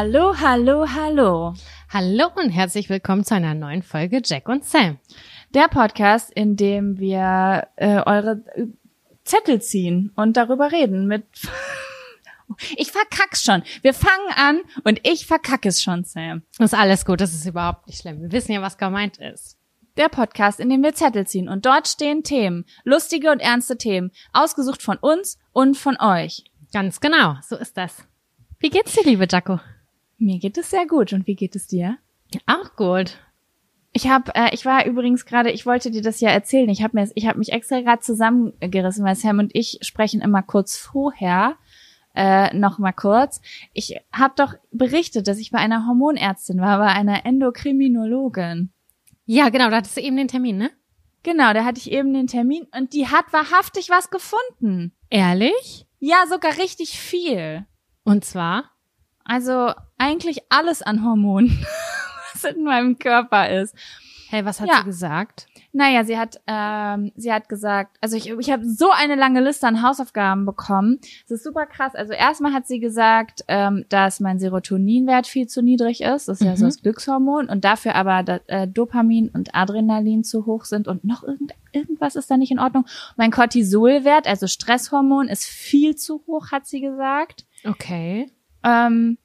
Hallo, hallo, hallo. Hallo und herzlich willkommen zu einer neuen Folge Jack und Sam. Der Podcast, in dem wir äh, eure Zettel ziehen und darüber reden mit. ich verkack's schon. Wir fangen an und ich verkacke es schon, Sam. Das ist alles gut, das ist überhaupt nicht schlimm. Wir wissen ja, was gemeint ist. Der Podcast, in dem wir Zettel ziehen und dort stehen Themen, lustige und ernste Themen, ausgesucht von uns und von euch. Ganz genau, so ist das. Wie geht's dir, liebe Jaco? Mir geht es sehr gut. Und wie geht es dir? Auch gut. Ich habe, äh, ich war übrigens gerade, ich wollte dir das ja erzählen. Ich habe mir, ich habe mich extra gerade zusammengerissen, weil Sam und ich sprechen immer kurz vorher. Äh, noch mal kurz. Ich habe doch berichtet, dass ich bei einer Hormonärztin war, bei einer Endokriminologin. Ja, genau, da hattest du eben den Termin, ne? Genau, da hatte ich eben den Termin und die hat wahrhaftig was gefunden. Ehrlich? Ja, sogar richtig viel. Und zwar? Also eigentlich alles an Hormonen, was in meinem Körper ist. Hey, was hat Ja. sie gesagt? Naja, sie hat, ähm, sie hat gesagt, also ich, ich habe so eine lange Liste an Hausaufgaben bekommen. Das ist super krass. Also erstmal hat sie gesagt, ähm, dass mein Serotoninwert viel zu niedrig ist. Das ist ja so Mhm. das Glückshormon. Und dafür aber da, äh, Dopamin und Adrenalin zu hoch sind und noch irgend, irgendwas ist da nicht in Ordnung. Mein Cortisolwert, also Stresshormon, ist viel zu hoch, hat sie gesagt. Okay. Ähm,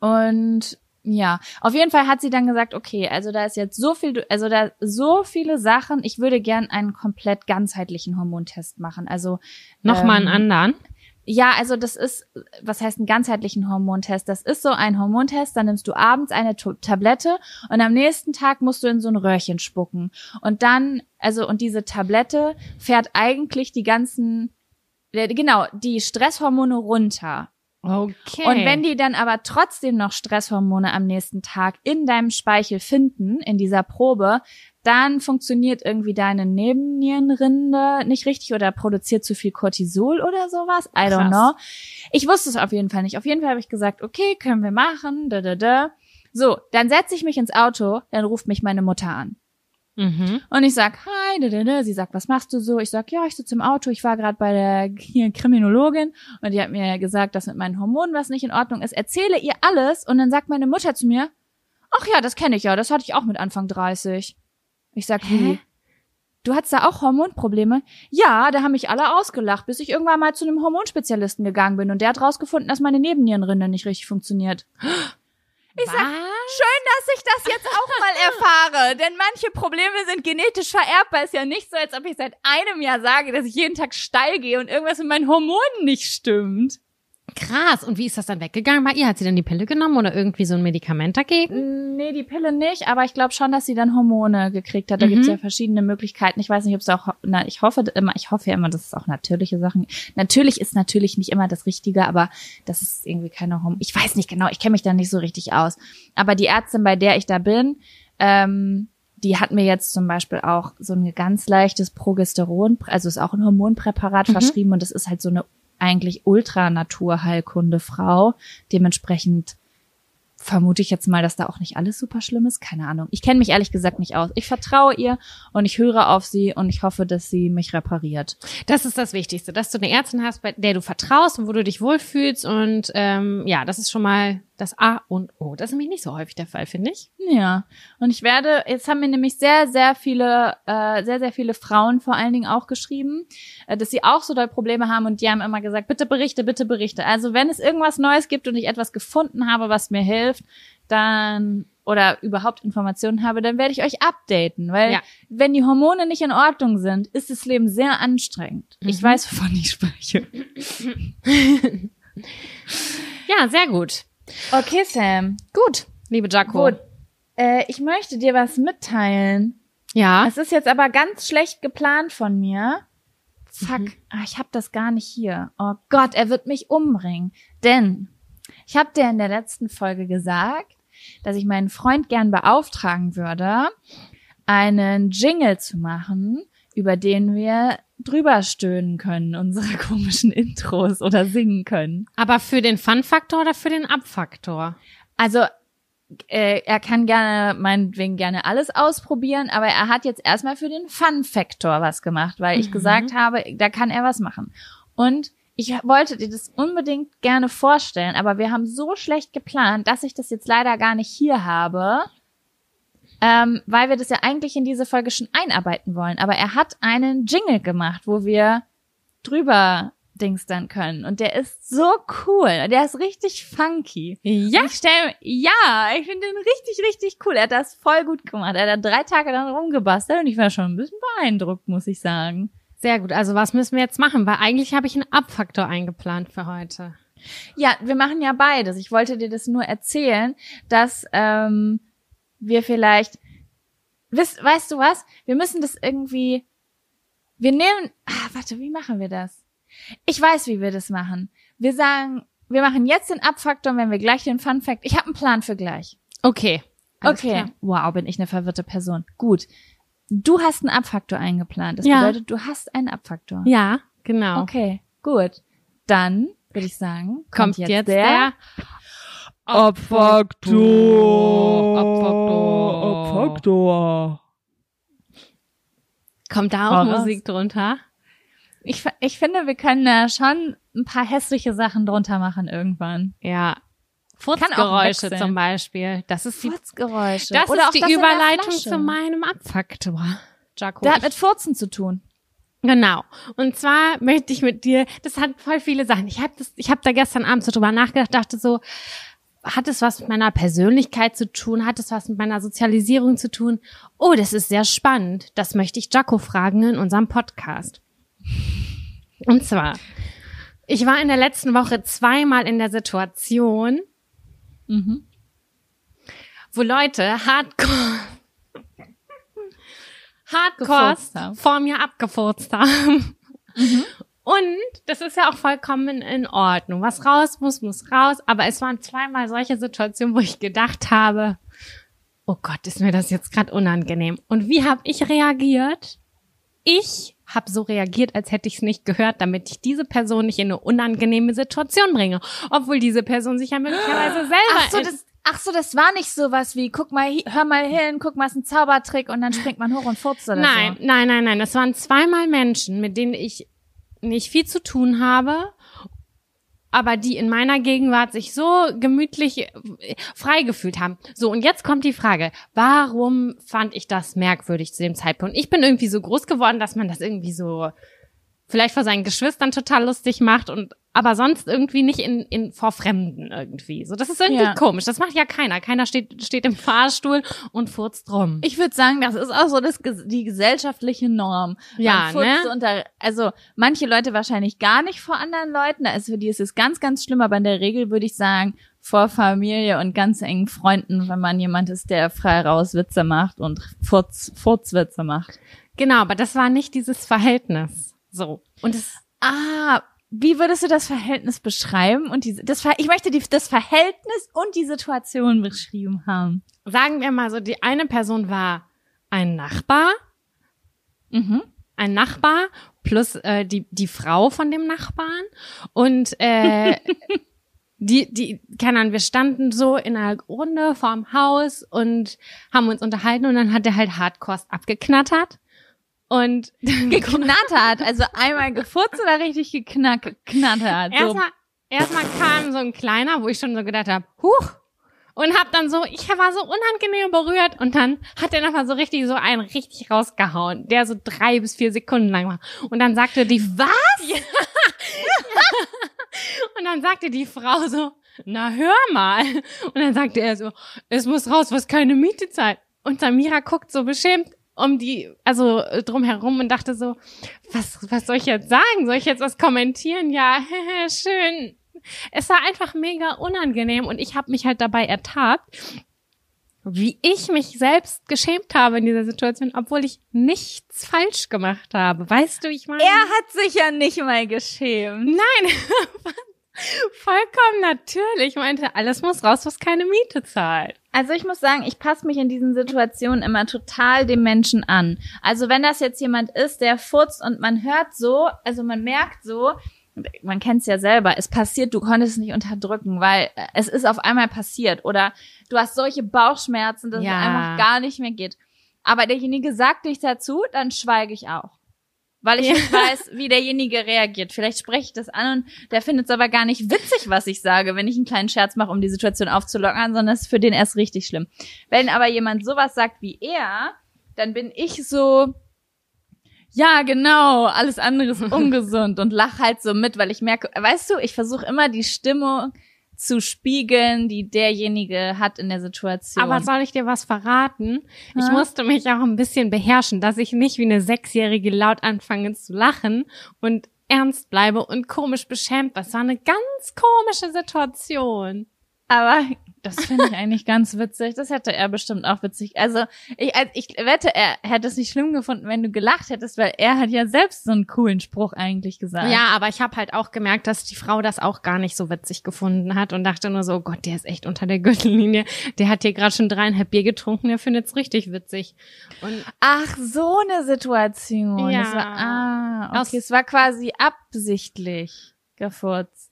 und ja, auf jeden Fall hat sie dann gesagt, okay, also da ist jetzt so viel, also da so viele Sachen. Ich würde gern einen komplett ganzheitlichen Hormontest machen. Also Nochmal ähm, einen anderen. ja, also das ist, was heißt einen ganzheitlichen Hormontest? Das ist so ein Hormontest, dann nimmst du abends eine Tablette und am nächsten Tag musst du in so ein Röhrchen spucken. Und dann, also, und diese Tablette fährt eigentlich die ganzen, äh, genau, die Stresshormone runter. Okay. Und wenn die dann aber trotzdem noch Stresshormone am nächsten Tag in deinem Speichel finden, in dieser Probe, dann funktioniert irgendwie deine Nebennierenrinde nicht richtig oder produziert zu viel Cortisol oder sowas. I don't Krass. know. Ich wusste es auf jeden Fall nicht. Auf jeden Fall habe ich gesagt, okay, können wir machen. Da, da, da. So, dann setze ich mich ins Auto, dann ruft mich meine Mutter an. Mhm. Und ich sag, hi, da, da, da. Sie sagt, was machst du so? Ich sag, ja, ich sitze im Auto, ich war gerade bei der hier Kriminologin und die hat mir gesagt, dass mit meinen Hormonen was nicht in Ordnung ist. Erzähle ihr alles und dann sagt meine Mutter zu mir, ach ja, das kenne ich ja, das hatte ich auch mit Anfang 30. Ich sag, wie? Du hattest da auch Hormonprobleme? Ja, da haben mich alle ausgelacht, bis ich irgendwann mal zu einem Hormonspezialisten gegangen bin und der hat rausgefunden, dass meine Nebennierenrinde nicht richtig funktioniert. Ich sag, Schön, dass ich das jetzt auch mal erfahre, denn manche Probleme sind genetisch vererbbar. Ist ja nicht so, als ob ich seit einem Jahr sage, dass ich jeden Tag steil gehe und irgendwas mit meinen Hormonen nicht stimmt. Krass. Und wie ist das dann weggegangen bei ihr? Hat sie dann die Pille genommen oder irgendwie so ein Medikament dagegen? Nee, die Pille nicht, aber ich glaube schon, dass sie dann Hormone gekriegt hat. Da Mhm. gibt's ja verschiedene Möglichkeiten. Ich weiß nicht, ob es auch, na, ich hoffe immer, ich hoffe ja immer, dass es auch natürliche Sachen. Natürlich ist natürlich nicht immer das Richtige, aber das ist irgendwie keine Hormone. Ich weiß nicht genau, ich kenne mich da nicht so richtig aus. Aber die Ärztin, bei der ich da bin, ähm, die hat mir jetzt zum Beispiel auch so ein ganz leichtes Progesteron, also ist auch ein Hormonpräparat Mhm. verschrieben und das ist halt so eine eigentlich Ultra-Naturheilkunde-Frau. Dementsprechend vermute ich jetzt mal, dass da auch nicht alles super schlimm ist. Keine Ahnung. Ich kenne mich ehrlich gesagt nicht aus. Ich vertraue ihr und ich höre auf sie und ich hoffe, dass sie mich repariert. Das ist das Wichtigste, dass du eine Ärztin hast, bei der du vertraust und wo du dich wohlfühlst. Und ähm, ja, das ist schon mal das A und O. Das ist nämlich nicht so häufig der Fall, finde ich. Ja. Und ich werde, jetzt haben mir nämlich sehr, sehr viele, äh, sehr, sehr viele Frauen vor allen Dingen auch geschrieben, äh, dass sie auch so doll Probleme haben und die haben immer gesagt, bitte berichte, bitte berichte. Also wenn es irgendwas Neues gibt und ich etwas gefunden habe, was mir hilft, dann oder überhaupt Informationen habe, dann werde ich euch updaten, weil Ja. wenn die Hormone nicht in Ordnung sind, ist das Leben sehr anstrengend. Ich Mhm. weiß, wovon ich spreche. Ja, sehr gut. Okay, Sam. Gut, liebe Jaco. Gut. Äh, ich möchte dir was mitteilen. Ja. Es ist jetzt aber ganz schlecht geplant von mir. Fuck, Mhm. ah, ich habe das gar nicht hier. Oh Gott, er wird mich umbringen. Denn ich habe dir in der letzten Folge gesagt, dass ich meinen Freund gern beauftragen würde, einen Jingle zu machen, über den wir drüber stöhnen können, unsere komischen Intros oder singen können. Aber für den Fun-Faktor oder für den Ab-Faktor? Also äh, er kann gerne, meinetwegen gerne alles ausprobieren, aber er hat jetzt erstmal für den Fun-Faktor was gemacht, weil ich Mhm. gesagt habe, da kann er was machen. Und ich wollte dir das unbedingt gerne vorstellen, aber wir haben so schlecht geplant, dass ich das jetzt leider gar nicht hier habe, ähm, weil wir das ja eigentlich in diese Folge schon einarbeiten wollen. Aber er hat einen Jingle gemacht, wo wir drüber dingstern können. Und der ist so cool. Der ist richtig funky. Ja. Und Ich stell, ja, ich finde den richtig, richtig cool. Er hat das voll gut gemacht. Er hat da drei Tage dann rumgebastelt und ich war schon ein bisschen beeindruckt, muss ich sagen. Sehr gut. Also was müssen wir jetzt machen? Weil eigentlich habe ich einen Abfaktor eingeplant für heute. Ja, wir machen ja beides. Ich wollte dir das nur erzählen, dass ähm, wir vielleicht, weißt, weißt du was? Wir müssen das irgendwie, wir nehmen, ah, warte, wie machen wir das? Ich weiß, wie wir das machen. Wir sagen, wir machen jetzt den Abfaktor, und wenn wir gleich den Fun Fact. Ich habe einen Plan für gleich. Okay. Alles okay. klar. Wow, bin ich eine verwirrte Person. Gut. Du hast einen Abfaktor eingeplant. Das Ja. bedeutet, du hast einen Abfaktor. Ja, genau. Okay, gut. Dann würde ich sagen, Kommt jetzt, der, Abfaktor. Abfaktor. Abfaktor. Kommt da auch raus. Musik drunter? Ich, ich finde, wir können da schon ein paar hässliche Sachen drunter machen irgendwann. Ja. Furzgeräusche zum Beispiel. Das ist die, Furzgeräusche. das Oder ist auch die Überleitung zu meinem Abfaktor. Jaco. Der hat mit Furzen zu tun. Genau. Und zwar möchte ich mit dir, das hat voll viele Sachen. Ich habe das, ich habe da gestern Abend so drüber nachgedacht, dachte so, hat es was mit meiner Persönlichkeit zu tun? Hat es was mit meiner Sozialisierung zu tun? Oh, das ist sehr spannend. Das möchte ich Jaco fragen in unserem Podcast. Und zwar, ich war in der letzten Woche zweimal in der Situation, Mhm. wo Leute hardcore, hardcore vor mir abgefurzt haben. Und das ist ja auch vollkommen in Ordnung. Was raus muss, muss raus. Aber es waren zweimal solche Situationen, wo ich gedacht habe, oh Gott, ist mir das jetzt gerade unangenehm. Und wie habe ich reagiert? Ich habe so reagiert, als hätte ich es nicht gehört, damit ich diese Person nicht in eine unangenehme Situation bringe. Obwohl diese Person sich ja möglicherweise selber... Ach so, das, ach so, das war nicht sowas wie, guck mal, hör mal hin, guck mal, ist ein Zaubertrick und dann springt man hoch und furzt oder Nein, so. nein, nein, nein. Das waren zweimal Menschen, mit denen ich nicht viel zu tun habe, aber die in meiner Gegenwart sich so gemütlich äh, frei gefühlt haben. So, und jetzt kommt die Frage, warum fand ich das merkwürdig zu dem Zeitpunkt? Ich bin irgendwie so groß geworden, dass man das irgendwie so vielleicht vor seinen Geschwistern total lustig macht und aber sonst irgendwie nicht in, in vor Fremden irgendwie. So, das ist irgendwie Ja. komisch. Das macht ja keiner. Keiner steht, steht im Fahrstuhl und furzt rum. Ich würde sagen, das ist auch so das, die gesellschaftliche Norm. Ja, ne? Unter, also manche Leute wahrscheinlich gar nicht vor anderen Leuten. Ist für die ist es ganz, ganz schlimm. Aber in der Regel würde ich sagen, vor Familie und ganz engen Freunden, wenn man jemand ist, der frei raus Witze macht und Furz, Furzwitze macht. Genau, aber das war nicht dieses Verhältnis. So. Und es, Ah, wie würdest du das Verhältnis beschreiben? Und diese, das, Ver- ich möchte die, das Verhältnis und die Situation beschrieben haben. sagen wir mal so, die eine Person war ein Nachbar, Mhm. ein Nachbar plus äh, die, die Frau von dem Nachbarn. Und äh, die, die, keine Ahnung, wir standen so in einer Runde vorm Haus und haben uns unterhalten und dann hat er halt Hardcore abgeknattert. Und Geknattert, also einmal gefurzt oder richtig geknack, geknattert. So. Erstmal, erstmal kam so ein kleiner, wo ich schon so gedacht habe, huch. Und hab dann so, ich war so unangenehm berührt und dann hat er nochmal so richtig so einen richtig rausgehauen, der so drei bis vier Sekunden lang war. Und dann sagte die, was? Ja. Und dann sagte die Frau so, na hör mal. Und dann sagte er so, es muss raus, was keine Miete zahlt. Und Samira guckt so beschämt um die, also äh, drumherum und dachte so, was, was soll ich jetzt sagen? Soll ich jetzt was kommentieren? Ja, schön. Es war einfach mega unangenehm und ich habe mich halt dabei ertappt, wie ich mich selbst geschämt habe in dieser Situation, obwohl ich nichts falsch gemacht habe. Weißt du, ich meine? Er hat sich ja nicht mal geschämt. Nein, vollkommen natürlich. Ich meinte, alles muss raus, was keine Miete zahlt. Also ich muss sagen, ich passe mich in diesen Situationen immer total dem Menschen an. Also wenn das jetzt jemand ist, der furzt und man hört so, also man merkt so, man kennt es ja selber, es passiert, du konntest es nicht unterdrücken, weil äh, es ist auf einmal passiert oder du hast solche Bauchschmerzen, dass Ja. es einfach gar nicht mehr geht. Aber derjenige sagt nichts dazu, dann schweige ich auch. Weil ich nicht weiß, wie derjenige reagiert. Vielleicht spreche ich das an und der findet es aber gar nicht witzig, was ich sage, wenn ich einen kleinen Scherz mache, um die Situation aufzulockern, sondern es ist für den erst richtig schlimm. Wenn aber jemand sowas sagt wie er, dann bin ich so, ja, genau, alles andere ist ungesund und lach halt so mit, weil ich merke, weißt du, ich versuche immer die Stimmung zu spiegeln, die derjenige hat in der Situation. Aber soll ich dir was verraten? Ich Ja. musste mich auch ein bisschen beherrschen, dass ich nicht wie eine Sechsjährige laut anfange zu lachen und ernst bleibe und komisch beschämt. Das war eine ganz komische Situation. Aber das finde ich eigentlich ganz witzig. Das hätte er bestimmt auch witzig. Also ich, also ich wette, er hätte es nicht schlimm gefunden, wenn du gelacht hättest, weil er hat ja selbst so einen coolen Spruch eigentlich gesagt. Ja, aber ich habe halt auch gemerkt, dass die Frau das auch gar nicht so witzig gefunden hat und dachte nur so, oh Gott, der ist echt unter der Gürtellinie. Der hat hier gerade schon dreieinhalb Bier getrunken, der findet's richtig witzig. Und Ach, so eine Situation. Ja. Das war, ah, okay. Aus- es war quasi absichtlich gefurzt.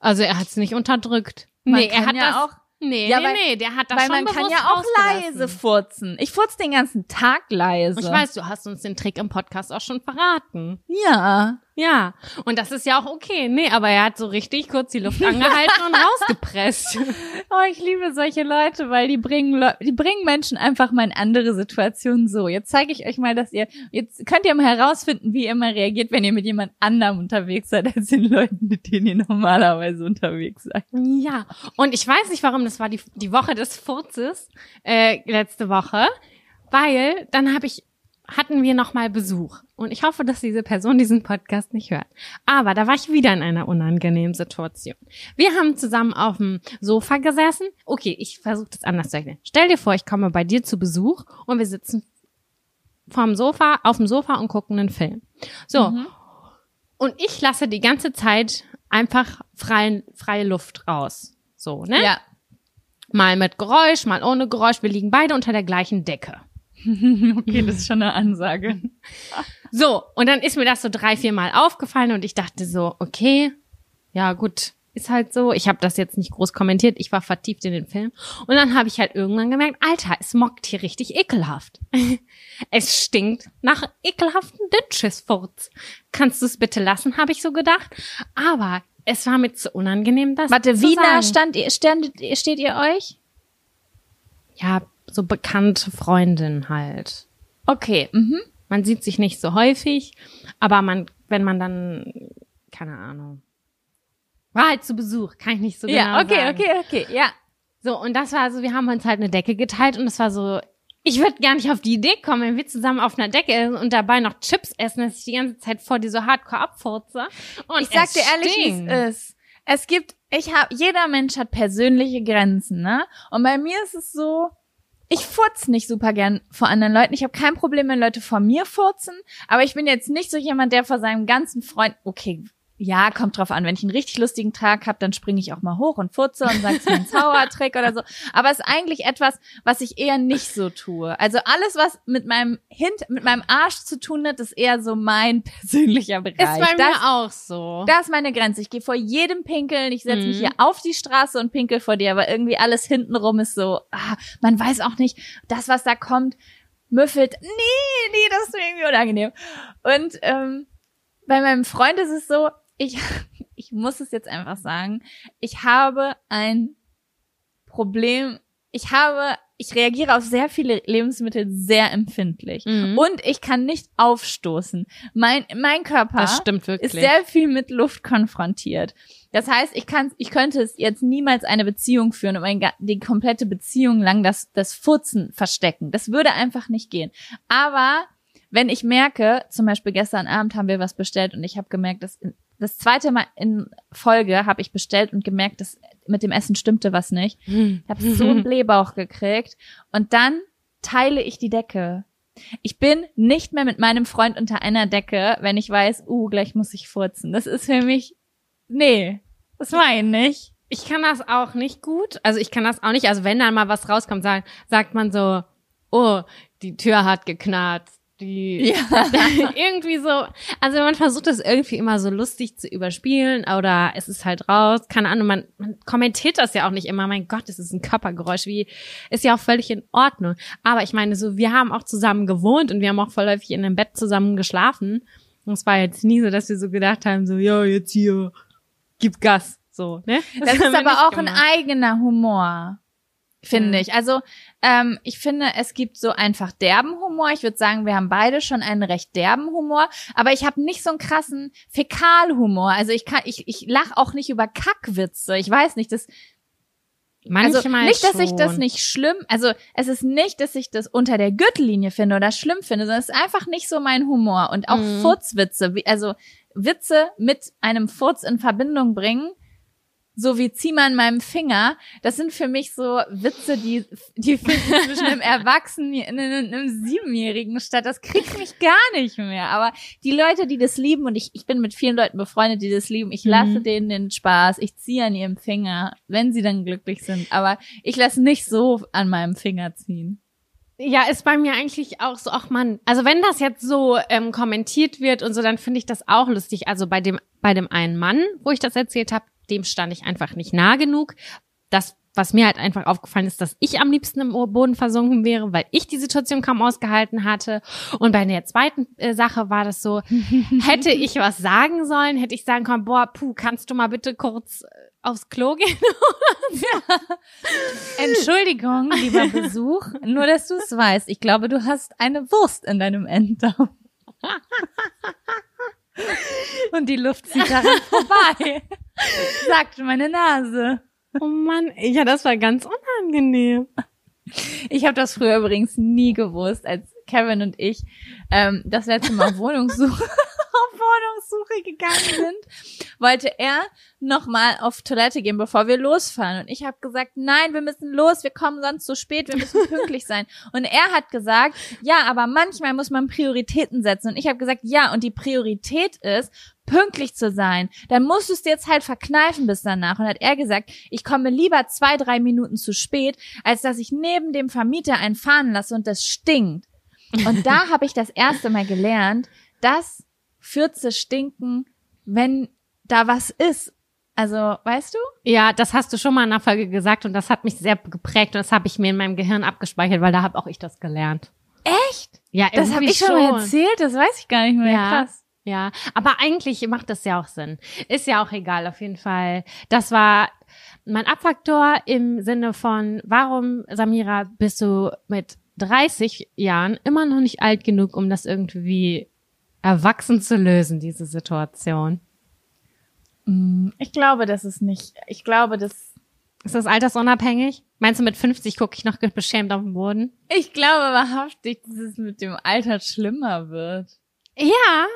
also er hat's nicht unterdrückt. Man nee, er hat ja das auch, Nee, Ja, nee, weil- nee, der hat das weil schon man kann ja auch leise furzen. Ich furze den ganzen Tag leise. Ich weiß, du hast uns den Trick im Podcast auch schon verraten. Ja. Ja, und das ist ja auch okay. Nee, aber er hat so richtig kurz die Luft angehalten und rausgepresst. Oh, ich liebe solche Leute, weil die bringen, Leu die bringen Menschen einfach mal in andere Situationen so. Jetzt zeige ich euch mal, dass ihr, jetzt könnt ihr mal herausfinden, wie ihr mal reagiert, wenn ihr mit jemand anderem unterwegs seid, als den Leuten, mit denen ihr normalerweise unterwegs seid. Ja, und ich weiß nicht, warum, das war die, die Woche des Furzes, äh, letzte Woche, weil dann habe ich, hatten wir nochmal Besuch. Und ich hoffe, dass diese Person diesen Podcast nicht hört. Aber da war ich wieder in einer unangenehmen Situation. Wir haben zusammen auf dem Sofa gesessen. Okay, ich versuche das anders zu erklären. Stell dir vor, ich komme bei dir zu Besuch und wir sitzen vom Sofa, auf dem Sofa und gucken einen Film. So. Mhm. Und ich lasse die ganze Zeit einfach freien, freie Luft raus. So, ne? Ja. Mal mit Geräusch, mal ohne Geräusch. Wir liegen beide unter der gleichen Decke. Okay, das ist schon eine Ansage. So, und dann ist mir das so drei, vier Mal aufgefallen und ich dachte so, okay, ja gut, ist halt so. Ich habe das jetzt nicht groß kommentiert, ich war vertieft in den Film. Und dann habe ich halt irgendwann gemerkt, Alter, es mockt hier richtig ekelhaft. es stinkt nach ekelhaften Dünnschissfurz. Kannst du es bitte lassen, habe ich so gedacht. Aber es war mir zu unangenehm, das Warte, zu wie nah stand ihr, stand, steht ihr euch? Ja, so bekannte Freundin halt. Okay, mhm. Man sieht sich nicht so häufig, aber man, wenn man dann, keine Ahnung, war halt zu Besuch, kann ich nicht so genau ja, okay, sagen. okay, okay, ja. So, und das war so, wir haben uns halt eine Decke geteilt und es war so, ich würde gar nicht auf die Idee kommen, wenn wir zusammen auf einer Decke sind und dabei noch Chips essen, dass ich die ganze Zeit vor dir so hardcore abfurze. Und Ich sag dir ehrlich, wie es ist. Es gibt, ich habe, jeder Mensch hat persönliche Grenzen, ne? Und bei mir ist es so, ich furz nicht super gern vor anderen Leuten. Ich habe kein Problem, wenn Leute vor mir furzen, aber ich bin jetzt nicht so jemand, der vor seinem ganzen Freund, okay, ja, kommt drauf an. Wenn ich einen richtig lustigen Tag habe, dann springe ich auch mal hoch und furze und sage es einen Zaubertrick oder so. Aber es ist eigentlich etwas, was ich eher nicht so tue. Also alles, was mit meinem Hint, mit meinem Arsch zu tun hat, ist eher so mein persönlicher Bereich. Ist bei Das- mir auch so. da ist meine Grenze. Ich gehe vor jedem pinkeln. Ich setze mich Mhm. hier auf die Straße und pinkel vor dir, aber irgendwie alles hintenrum ist so, ah, man weiß auch nicht, das, was da kommt, müffelt. Nee, nee, das ist mir irgendwie unangenehm. Und ähm, bei meinem Freund ist es so, ich, ich muss es jetzt einfach sagen, ich habe ein Problem, ich habe, ich reagiere auf sehr viele Lebensmittel sehr empfindlich. Mhm. Und ich kann nicht aufstoßen. Mein, mein Körper ist sehr viel mit Luft konfrontiert. Das heißt, ich kann, ich könnte es jetzt niemals eine Beziehung führen und mein, ga- die komplette Beziehung lang das, das Furzen verstecken. Das würde einfach nicht gehen. Aber wenn ich merke, zum Beispiel gestern Abend haben wir was bestellt und ich habe gemerkt, dass das zweite Mal in Folge habe ich bestellt und gemerkt, dass mit dem Essen stimmte was nicht. Ich habe so einen Blähbauch gekriegt und dann teile ich die Decke. Ich bin nicht mehr mit meinem Freund unter einer Decke, wenn ich weiß, uh, gleich muss ich furzen. Das ist für mich, nee, das meine ich. Ich kann das auch nicht gut. Also ich kann das auch nicht. Also wenn da mal was rauskommt, sagt, sagt man so, oh, die Tür hat geknarzt, die Ja. irgendwie so, also man versucht das irgendwie immer so lustig zu überspielen oder es ist halt raus, keine Ahnung, man, man kommentiert das ja auch nicht immer, mein Gott, es ist ein Körpergeräusch, wie, ist ja auch völlig in Ordnung. Aber ich meine, so, wir haben auch zusammen gewohnt und wir haben auch voll häufig in einem Bett zusammen geschlafen. Und es war jetzt nie so, dass wir so gedacht haben, so, ja, jetzt hier, gib Gas, so, ne? Das ist haben wir aber auch ein gemacht. eigener Humor, finde Ja. ich. Also ähm, ich finde, es gibt so einfach derben Humor. Ich würde sagen, wir haben beide schon einen recht derben Humor, aber ich habe nicht so einen krassen Fäkalhumor. Also ich kann, ich, ich lach auch nicht über Kackwitze. Ich weiß nicht, das Manchmal also nicht, dass ich schon. das nicht schlimm, also es ist nicht, dass ich das unter der Gürtellinie finde oder schlimm finde, sondern es ist einfach nicht so mein Humor. Und auch Mhm. Furzwitze, wie- also Witze mit einem Furz in Verbindung bringen, so wie zieh mal an meinem Finger, das sind für mich so Witze, die, die finden zwischen einem Erwachsenen und einem, Siebenjährigen statt. Das kriegt mich gar nicht mehr. Aber die Leute, die das lieben, und ich, ich bin mit vielen Leuten befreundet, die das lieben, ich Mhm. lasse denen den Spaß, ich ziehe an ihrem Finger, wenn sie dann glücklich sind. Aber ich lasse nicht so an meinem Finger ziehen. Ja, ist bei mir eigentlich auch so, ach man, also wenn das jetzt so ähm, kommentiert wird und so, dann finde ich das auch lustig. Also bei dem, bei dem einen Mann, wo ich das erzählt habe, dem stand ich einfach nicht nah genug. Das, was mir halt einfach aufgefallen ist, dass ich am liebsten im Boden versunken wäre, weil ich die Situation kaum ausgehalten hatte. Und bei der zweiten äh, Sache war das so, hätte ich was sagen sollen, hätte ich sagen können, boah, puh, kannst du mal bitte kurz äh, aufs Klo gehen? Entschuldigung, lieber Besuch, nur dass du es weißt. Ich glaube, du hast eine Wurst in deinem Enddarm. Und die Luft zieht daran vorbei, sagt meine Nase. Oh Mann, ja, das war ganz unangenehm. Ich habe das früher übrigens nie gewusst, als Kevin und ich ähm, das letzte Mal Wohnungssuche Wohnungssuche gegangen sind, wollte er nochmal auf Toilette gehen, bevor wir losfahren. Und ich habe gesagt, nein, wir müssen los, wir kommen sonst zu spät, wir müssen pünktlich sein. Und er hat gesagt, ja, aber manchmal muss man Prioritäten setzen. Und ich habe gesagt, ja, und die Priorität ist, pünktlich zu sein. Dann musst du es dir jetzt halt verkneifen bis danach. Und hat er gesagt, ich komme lieber zwei, drei Minuten zu spät, als dass ich neben dem Vermieter einen fahren lasse und das stinkt. Und da habe ich das erste Mal gelernt, dass Fürze stinken, wenn da was ist. Also, weißt du? Ja, das hast du schon mal in einer Folge gesagt und das hat mich sehr geprägt und das habe ich mir in meinem Gehirn abgespeichert, weil da habe auch ich das gelernt. Echt? Ja, Das habe ich schon mal erzählt, das weiß ich gar nicht mehr. Ja. Krass. Ja, aber eigentlich macht das ja auch Sinn. Ist ja auch egal, auf jeden Fall. Das war mein Abfaktor im Sinne von, warum, Samira, bist du mit 30 Jahren immer noch nicht alt genug, um das irgendwie erwachsen zu lösen, diese Situation? Mm, Ich glaube, das ist nicht, ich glaube, das, Ist das altersunabhängig? Meinst du, mit 50 gucke ich noch beschämt auf den Boden? ich glaube wahrhaftig, dass es mit dem Alter schlimmer wird. Ja.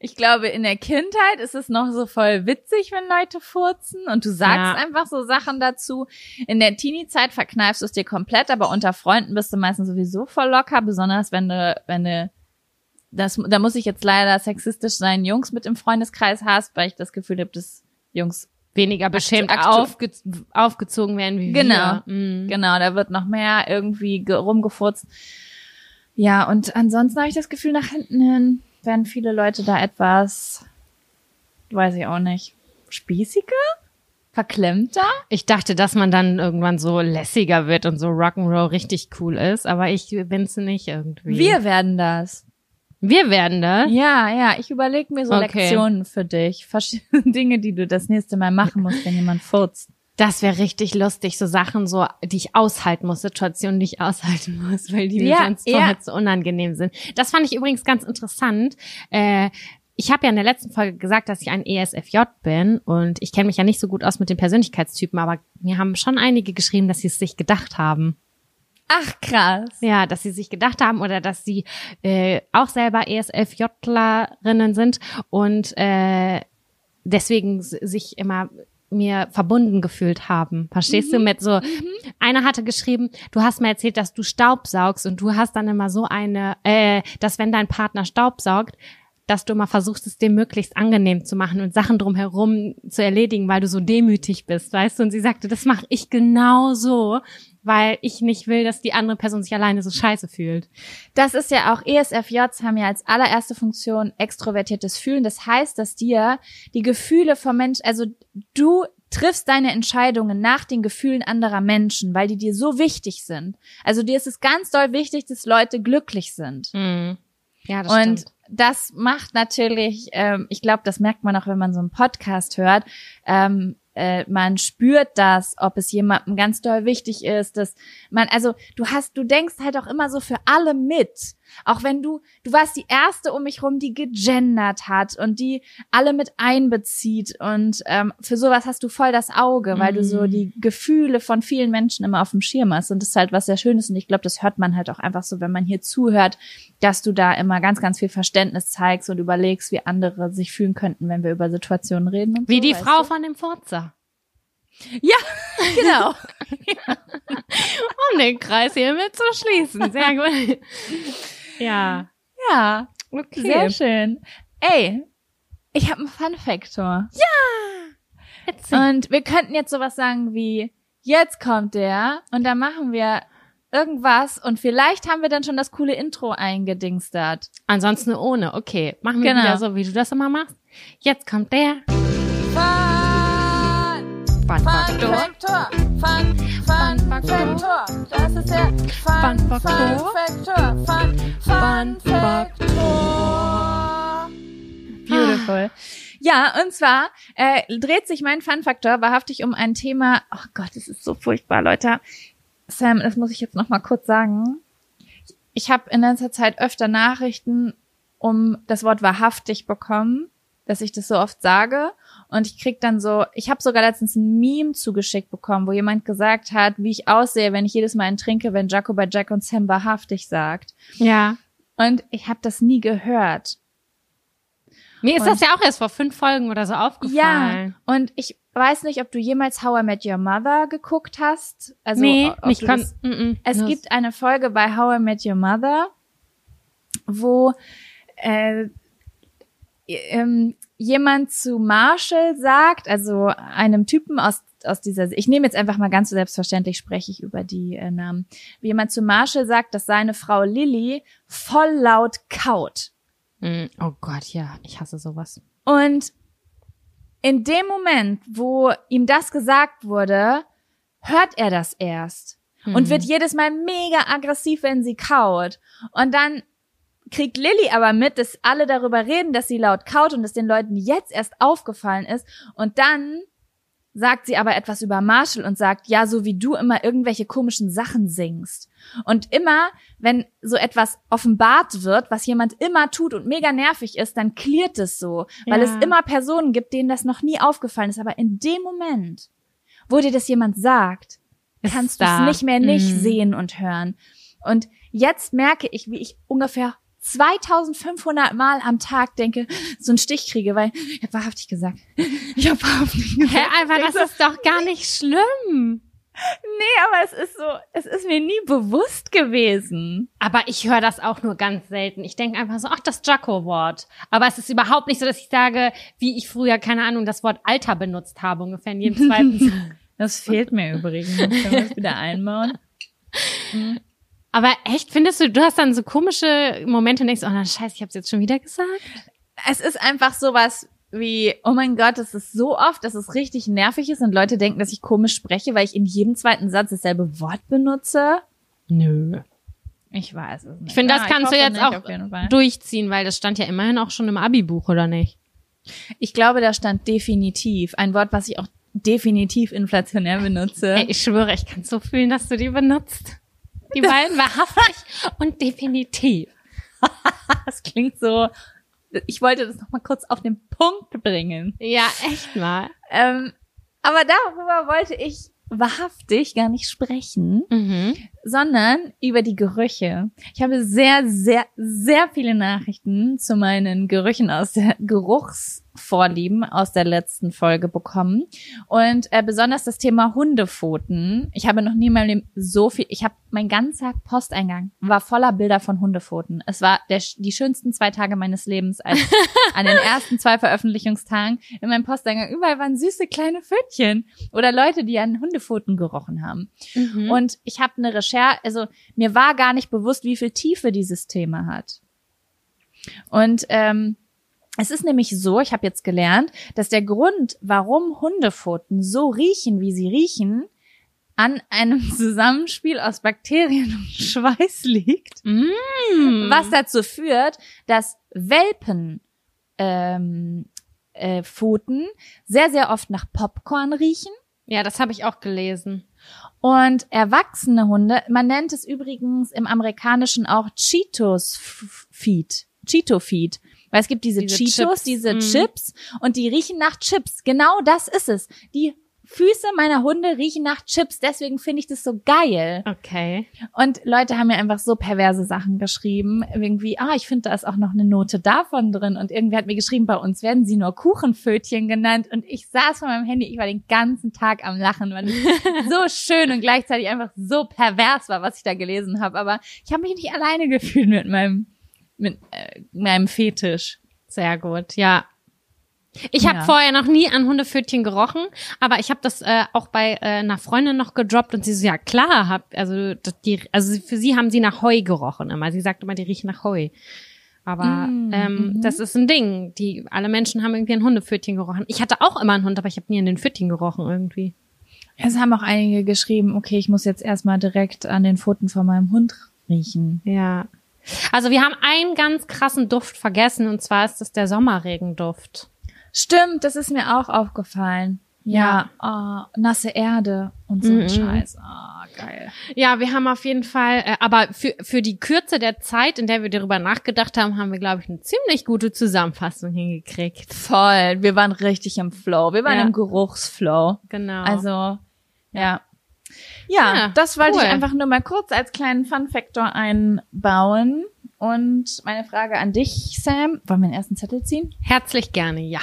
Ich glaube, in der Kindheit ist es noch so voll witzig, wenn Leute furzen und du sagst Ja. einfach so Sachen dazu. In der Teenie-Zeit verkneifst du es dir komplett, aber unter Freunden bist du meistens sowieso voll locker, besonders wenn du, wenn du, das, da muss ich jetzt leider sexistisch sein, Jungs mit im Freundeskreis hast, weil ich das Gefühl habe, dass Jungs, Weniger beschämt aufge aufgezogen werden wie Genau. wir. Mhm. genau, da wird noch mehr irgendwie ge- rumgefurzt. Ja, und ansonsten habe ich das Gefühl, nach hinten hin werden viele Leute da etwas, weiß ich auch nicht, spießiger? Verklemmter? Ich dachte, dass man dann irgendwann so lässiger wird und so Rock'n'Roll richtig cool ist, aber ich bin's nicht irgendwie. Wir werden das. Wir werden das. Ja, ja, ich überlege mir so Okay. Lektionen für dich. Verschiedene Dinge, die du das nächste Mal machen musst, wenn jemand furzt. Das wäre richtig lustig, so Sachen, so, die ich aushalten muss, Situationen, die ich aushalten muss, weil die mir Ja, sonst ja. vorher zu unangenehm sind. Das fand ich übrigens ganz interessant. Äh, ich habe ja in der letzten Folge gesagt, dass ich ein ESFJ bin und ich kenne mich ja nicht so gut aus mit den Persönlichkeitstypen, aber mir haben schon einige geschrieben, dass sie es sich gedacht haben. Ach, krass. Ja, dass sie sich gedacht haben oder dass sie äh, auch selber ESFJlerinnen sind und äh, deswegen sich immer mir verbunden gefühlt haben. Verstehst du mit so einer hatte geschrieben, du hast mir erzählt, dass du Staubsaugst und du hast dann immer so eine äh, dass wenn dein Partner Staubsaugt, dass du immer versuchst, es dem möglichst angenehm zu machen und Sachen drumherum zu erledigen, weil du so demütig bist, weißt du? Und sie sagte, das mache ich genau so. weil ich nicht will, dass die andere Person sich alleine so scheiße fühlt. Das ist ja auch ESFJs haben ja als allererste Funktion extrovertiertes Fühlen. Das heißt, dass dir die Gefühle vom Mensch, also du triffst deine Entscheidungen nach den Gefühlen anderer Menschen, weil die dir so wichtig sind. Also dir ist es ganz doll wichtig, dass Leute glücklich sind. Mhm. Ja, das Und stimmt. Das macht natürlich, ähm, ich glaube, das merkt man auch, wenn man so einen Podcast hört. Ähm, äh, man spürt das, ob es jemandem ganz doll wichtig ist, dass man, also du hast, du denkst halt auch immer so für alle mit. Auch wenn du, du warst die erste um mich rum, die gegendert hat und die alle mit einbezieht und ähm, für sowas hast du voll das Auge, weil du so Mhm. die Gefühle von vielen Menschen immer auf dem Schirm hast und das ist halt was sehr Schönes und ich glaube, das hört man halt auch einfach so, wenn man hier zuhört, dass du da immer ganz, ganz viel Verständnis zeigst und überlegst, wie andere sich fühlen könnten, wenn wir über Situationen reden. Und Wie so, die Frau du? von dem Furzer. Genau. Um den Kreis hiermit zu schließen. Sehr gut. ja. Ja, Okay. sehr schön. Ey, ich habe einen Fun-Faktor. Erzähl. Und wir könnten jetzt sowas sagen wie, jetzt kommt der und dann machen wir irgendwas und vielleicht haben wir dann schon das coole Intro eingedingstert. Ansonsten ohne. Okay. Machen wir Genau. wieder so, wie du das immer machst. Jetzt kommt der Fun Faktor. Faktor. Fun, Fun Faktor. Das ist der Fun Faktor. Faktor. Fun, Fun Faktor. Beautiful. Ja, und zwar äh, dreht sich mein Fun-Faktor wahrhaftig um ein Thema. Oh Gott, es ist so furchtbar, Leute. Sam, das muss ich jetzt noch mal kurz sagen. Ich habe in letzter Zeit öfter Nachrichten um das Wort wahrhaftig bekommen, dass ich das so oft sage. Und ich krieg dann so, ich habe sogar letztens ein Meme zugeschickt bekommen, wo jemand gesagt hat, wie ich aussehe, wenn ich jedes Mal einen trinke, wenn Jaco bei Jack und Sam wahrhaftig sagt. Ja. Und ich habe das nie gehört. Mir ist Und- das ja auch erst vor fünf Folgen oder so Ja, aufgefallen. und ich weiß nicht, ob du jemals How I Met Your Mother geguckt hast. Also, nee, du kann. das- mm, mm. Es Nur- gibt eine Folge bei How I Met Your Mother, wo äh, ähm, jemand zu Marshall sagt, also einem Typen aus aus dieser, ich nehme jetzt einfach mal ganz so selbstverständlich, spreche ich über die äh, Namen, wie jemand zu Marshall sagt, dass seine Frau Lilly voll laut kaut. Mm, Oh Gott, ja, ich hasse sowas. Und in dem Moment, wo ihm das gesagt wurde, hört er das erst und Mhm. wird jedes Mal mega aggressiv, wenn sie kaut. Und dann kriegt Lilly aber mit, dass alle darüber reden, dass sie laut kaut und dass den Leuten jetzt erst aufgefallen ist. Und dann sagt sie aber etwas über Marshall und sagt, ja, so wie du immer irgendwelche komischen Sachen singst. Und immer, wenn so etwas offenbart wird, was jemand immer tut und mega nervig ist, dann klärt es so, weil Ja. es immer Personen gibt, denen das noch nie aufgefallen ist. Aber in dem Moment, wo dir das jemand sagt, Ist kannst du es nicht mehr nicht Mhm. sehen und hören. Und jetzt merke ich, wie ich ungefähr 2500 Mal am Tag denke, so einen Stich kriege, weil ich habe wahrhaftig gesagt. Ich habe wahrhaftig gesagt. Hä, einfach, Ich das ist doch gar nicht schlimm. Nee, aber es ist so, es ist mir nie bewusst gewesen. Aber ich höre das auch nur ganz selten. Ich denke einfach so, ach, das Jacko-Wort. Aber es ist überhaupt nicht so, dass ich sage, wie ich früher, keine Ahnung, das Wort Alter benutzt habe, ungefähr in jedem zweiten. Das fehlt mir übrigens. Können wir das wieder einbauen? Aber echt, findest du, du hast dann so komische Momente und denkst, oh na scheiße, ich hab's jetzt schon wieder gesagt? Es ist einfach sowas wie, oh mein Gott, es ist so oft, dass es richtig nervig ist und Leute denken, dass ich komisch spreche, weil ich in jedem zweiten Satz dasselbe Wort benutze. Nö. Ich weiß es nicht. Ich finde, das Ja, kannst du jetzt auch durchziehen, weil das stand ja immerhin auch schon im Abi-Buch, oder nicht? Ich glaube, da stand definitiv. Ein Wort, was ich auch definitiv inflationär benutze. Ey, ich schwöre, ich kann so fühlen, dass du die benutzt. Die beiden wahrhaftig und definitiv. Das klingt so. Ich wollte das noch mal kurz auf den Punkt bringen. Ja, echt mal. Ähm, aber darüber wollte ich wahrhaftig gar nicht sprechen, Mhm. Sondern über die Gerüche. Ich habe sehr, sehr, sehr viele Nachrichten zu meinen Gerüchen aus der Geruchsvorlieben aus der letzten Folge bekommen. Und äh, besonders das Thema Hundepfoten. Ich habe noch nie mal so viel, ich habe mein ganzer Posteingang war voller Bilder von Hundepfoten. Es war der, die schönsten zwei Tage meines Lebens als an den ersten zwei Veröffentlichungstagen in meinem Posteingang. Überall waren süße kleine Pfötchen oder Leute, die an Hundepfoten gerochen haben. Mhm. Und ich habe eine Recherche, also mir war gar nicht bewusst, wie viel Tiefe dieses Thema hat. Und ähm, es ist nämlich so, ich habe jetzt gelernt, dass der Grund, warum Hundepfoten so riechen, wie sie riechen, an einem Zusammenspiel aus Bakterien und Schweiß liegt, Mm. was dazu führt, dass Welpen ähm, äh, Pfoten sehr, sehr oft nach Popcorn riechen Ja, das habe ich auch gelesen. Und erwachsene Hunde, man nennt es übrigens im Amerikanischen auch Cheetos Feed, Cheeto Feed. Weil es gibt diese, Diese Cheetos, Chips. diese Mhm. Chips und die riechen nach Chips. Genau das ist es. Die Füße meiner Hunde riechen nach Chips, deswegen finde ich das so geil. Okay. Und Leute haben mir einfach so perverse Sachen geschrieben. Irgendwie, ah, ich finde, da ist auch noch eine Note davon drin. Und irgendwer hat mir geschrieben, bei uns werden sie nur Kuchenpfötchen genannt. Und ich saß vor meinem Handy, ich war den ganzen Tag am Lachen, weil es so schön und gleichzeitig einfach so pervers war, was ich da gelesen habe. Aber ich habe mich nicht alleine gefühlt mit meinem, mit äh, meinem Fetisch. Sehr gut, ja. Ich habe Ja. vorher noch nie an Hundepfötchen gerochen, aber ich habe das äh, auch bei äh, einer Freundin noch gedroppt und sie so, ja klar, hab, also, die, also für sie haben sie nach Heu gerochen immer. Sie sagt immer, die riechen nach Heu. Aber Mm, ähm, mhm. das ist ein Ding. Die alle Menschen haben irgendwie ein Hundepfötchen gerochen. Ich hatte auch immer einen Hund, aber ich habe nie an den Pfötchen gerochen irgendwie. Es haben auch einige geschrieben, okay, ich muss jetzt erstmal direkt an den Pfoten von meinem Hund riechen. Ja. Also wir haben einen ganz krassen Duft vergessen und zwar ist das der Sommerregenduft. Stimmt, das ist mir auch aufgefallen. Ja, oh, nasse Erde und so ein Mhm. Scheiß. Ah, geil. Ja, wir haben auf jeden Fall, äh, aber für, für die Kürze der Zeit, in der wir darüber nachgedacht haben, haben wir, glaube ich, eine ziemlich gute Zusammenfassung hingekriegt. Voll. Wir waren richtig im Flow. Wir waren Ja. im Geruchsflow. Genau. Also, ja. Ja, Ja, das wollte cool. ich einfach nur mal kurz als kleinen Fun-Factor einbauen. Und meine Frage an dich, Sam. Wollen wir den ersten Zettel ziehen? herzlich gerne, ja.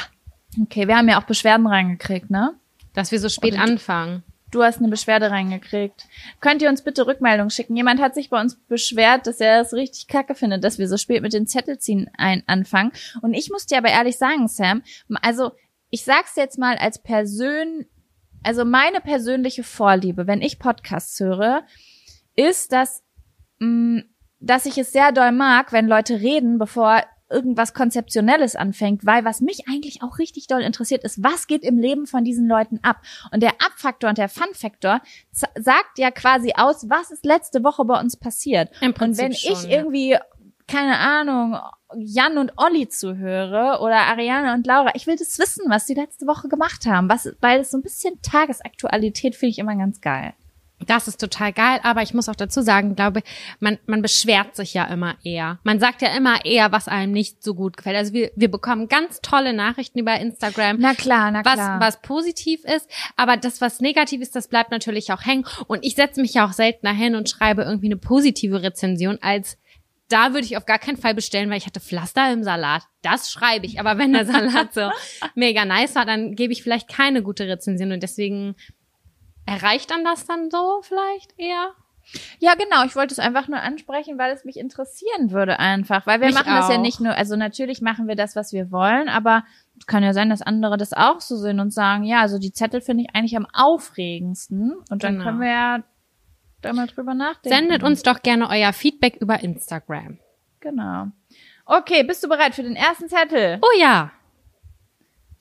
Okay, wir haben ja auch Beschwerden reingekriegt, ne? Dass wir so spät Oder- anfangen. Du hast eine Beschwerde reingekriegt. Könnt ihr uns bitte Rückmeldung schicken? Jemand hat sich bei uns beschwert, dass er es richtig kacke findet, dass wir so spät mit den Zettelziehen ein anfangen. Und ich muss dir aber ehrlich sagen, Sam, also ich sag's jetzt mal als Persön, also meine persönliche Vorliebe, wenn ich Podcasts höre, ist, dass, mh, dass ich es sehr doll mag, wenn Leute reden, bevor irgendwas Konzeptionelles anfängt, weil was mich eigentlich auch richtig doll interessiert ist, was geht im Leben von diesen Leuten ab? Und der Abfaktor und der Fun-Faktor sagt ja quasi aus, was ist letzte Woche bei uns passiert. Und wenn schon, ich irgendwie, keine Ahnung, Jan und Olli zuhöre oder Ariane und Laura, ich will das wissen, was sie letzte Woche gemacht haben, was, weil es so ein bisschen Tagesaktualität finde ich immer ganz geil. Das ist total geil, aber ich muss auch dazu sagen, glaube, man, man beschwert sich ja immer eher. Man sagt ja immer eher, was einem nicht so gut gefällt. Also wir, wir bekommen ganz tolle Nachrichten über Instagram. Na klar, na was, klar. was positiv ist, aber das, was negativ ist, das bleibt natürlich auch hängen. Und ich setze mich ja auch seltener hin und schreibe irgendwie eine positive Rezension, als da würde ich auf gar keinen Fall bestellen, weil ich hatte Pflaster im Salat. Das schreibe ich. Aber wenn der Salat so mega nice war, dann gebe ich vielleicht keine gute Rezension. Und deswegen erreicht dann das dann so vielleicht eher? Ja, genau. Ich wollte es einfach nur ansprechen, weil es mich interessieren würde einfach. Weil wir Mich machen das ja nicht nur, also natürlich machen wir das, was wir wollen, aber es kann ja sein, dass andere das auch so sehen und sagen, ja, also die Zettel finde ich eigentlich am aufregendsten. Und dann Genau. können wir ja da mal drüber nachdenken. Sendet uns doch gerne euer Feedback über Instagram. Genau. Okay, bist du bereit für den ersten Zettel? Oh ja.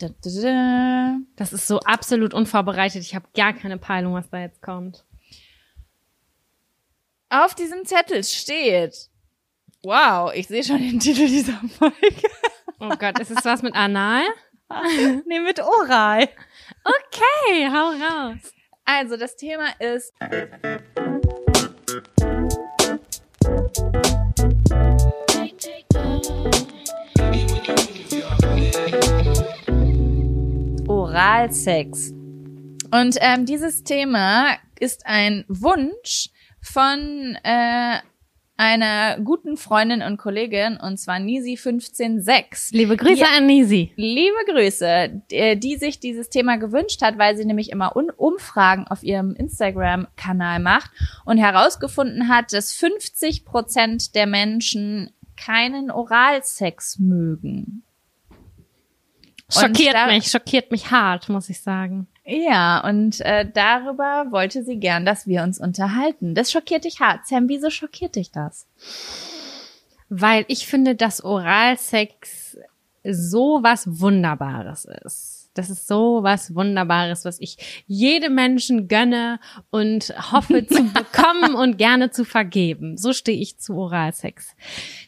Da, da, da. Das ist so absolut unvorbereitet. Ich habe gar keine Peilung, was da jetzt kommt. Auf diesem Zettel steht. Wow, ich sehe schon den Titel dieser Folge. Oh Gott, ist es was mit Anal? nee, mit Oral. Okay, hau raus. Also, das Thema ist Oralsex. Und ähm, dieses Thema ist ein Wunsch von äh, einer guten Freundin und Kollegin, und zwar Nisi156. Liebe Grüße Ja. an Nisi. Liebe Grüße, äh, die sich dieses Thema gewünscht hat, weil sie nämlich immer Umfragen auf ihrem Instagram-Kanal macht und herausgefunden hat, dass 50 Prozent der Menschen keinen Oralsex mögen. Schockiert da- mich, schockiert mich hart, muss ich sagen. Ja, und äh, darüber wollte sie gern, dass wir uns unterhalten. Das schockiert dich hart. Sam, wieso schockiert dich das? Weil ich finde, dass Oralsex so was Wunderbares ist. Das ist so was Wunderbares, was ich jedem Menschen gönne und hoffe zu bekommen und gerne zu vergeben. So stehe ich zu Oralsex.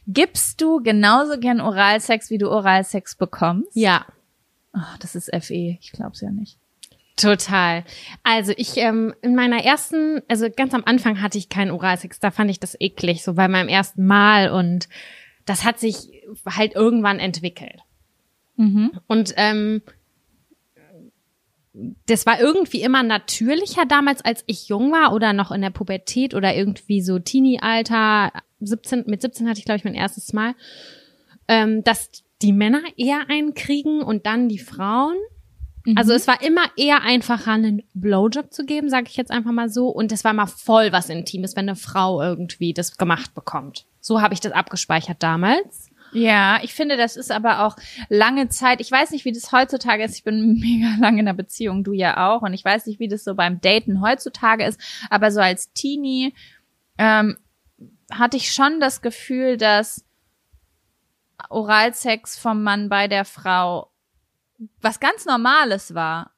Gibst du genauso gern Oralsex, wie du Oralsex bekommst? Ja, Oh, das ist FE. Ich glaub's ja nicht. Total. Also ich ähm, in meiner ersten, also ganz am Anfang hatte ich keinen Oralsex, da fand ich das eklig, so bei meinem ersten Mal und das hat sich halt irgendwann entwickelt. Mhm. Und ähm, das war irgendwie immer natürlicher damals, als ich jung war oder noch in der Pubertät oder irgendwie so Teenie-Alter. 17, mit 17 hatte ich, glaube ich, mein erstes Mal. Ähm, dass die Männer eher einen kriegen und dann die Frauen. Also es war immer eher einfacher, einen Blowjob zu geben, sage ich jetzt einfach mal so. Und es war mal voll was Intimes, wenn eine Frau irgendwie das gemacht bekommt. So habe ich das abgespeichert damals. Ja, ich finde, das ist aber auch lange Zeit. Ich weiß nicht, wie das heutzutage ist. Ich bin mega lange in einer Beziehung, du ja auch. Und ich weiß nicht, wie das so beim Daten heutzutage ist. Aber so als Teenie ähm, hatte ich schon das Gefühl, dass Oralsex vom Mann bei der Frau was ganz Normales war.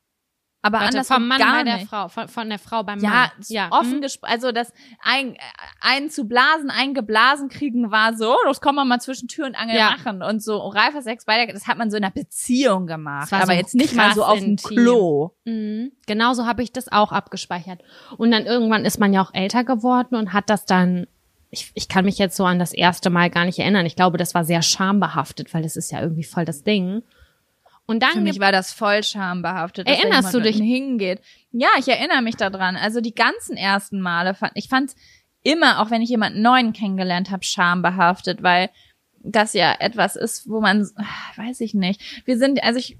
Aber Warte, andersrum vom Mann gar bei der nicht. Frau, von, von der Frau beim Ja, Mann. Ja, offen hm. gesprochen, also das ein, einen zu blasen, einen geblasen kriegen war so, das kann man mal zwischen Tür und Angel Ja. machen. Und so Oralversex bei der, das hat man so in einer Beziehung gemacht. War Aber so jetzt nicht mal so auf dem. Klo. Mhm. Genauso habe ich das auch abgespeichert. Und dann irgendwann ist man ja auch älter geworden und hat das dann, ich, ich kann mich jetzt so an das erste Mal gar nicht erinnern. Ich glaube, das war sehr schambehaftet, weil das ist ja irgendwie voll das Ding. Und dann Für mich war das voll schambehaftet. Erinnerst du dich? hingeht? Ja, ich erinnere mich daran. Also die ganzen ersten Male fand ich fand immer, auch wenn ich jemanden neuen kennengelernt habe, schambehaftet, weil das ja etwas ist, wo man, ah, weiß ich nicht. Wir sind, also ich,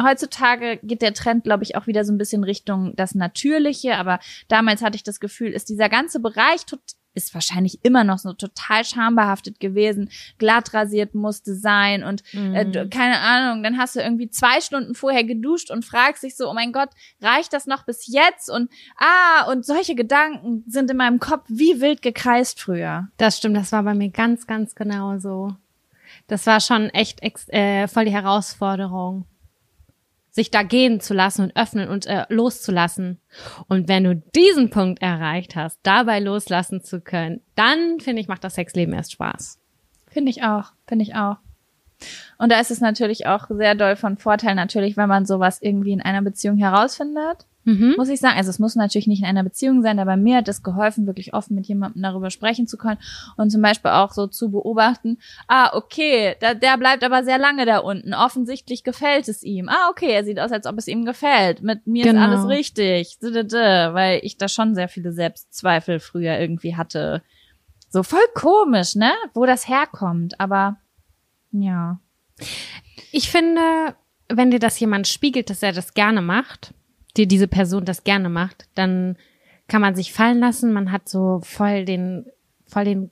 heutzutage geht der Trend, glaube ich, auch wieder so ein bisschen Richtung das Natürliche, aber damals hatte ich das Gefühl, ist dieser ganze Bereich ist wahrscheinlich immer noch so total schambehaftet gewesen, glatt rasiert musste sein und äh, du, keine Ahnung, dann hast du irgendwie zwei Stunden vorher geduscht und fragst dich so, oh mein Gott, reicht das noch bis jetzt? Und ah, und solche Gedanken sind in meinem Kopf wie wild gekreist früher. Das stimmt, das war bei mir ganz, ganz genau so. Das war schon echt äh, voll die Herausforderung, sich da gehen zu lassen und öffnen und äh, loszulassen. Und wenn du diesen Punkt erreicht hast, dabei loslassen zu können, dann finde ich, macht das Sexleben erst Spaß. Finde ich auch, finde ich auch. Und da ist es natürlich auch sehr doll von Vorteil natürlich, wenn man sowas irgendwie in einer Beziehung herausfindet. Mhm. muss ich sagen. Also es muss natürlich nicht in einer Beziehung sein, aber mir hat es geholfen, wirklich offen mit jemandem darüber sprechen zu können und zum Beispiel auch so zu beobachten, ah, okay, da, der bleibt aber sehr lange da unten. Offensichtlich gefällt es ihm. Ah, okay, er sieht aus, als ob es ihm gefällt. Mit mir Genau. ist alles richtig. Weil ich da schon sehr viele Selbstzweifel früher irgendwie hatte. So voll komisch, ne? Wo das herkommt, aber ja. Ich finde, wenn dir das jemand spiegelt, dass er das gerne macht, dir diese Person das gerne macht, dann kann man sich fallen lassen. Man hat so voll den, voll den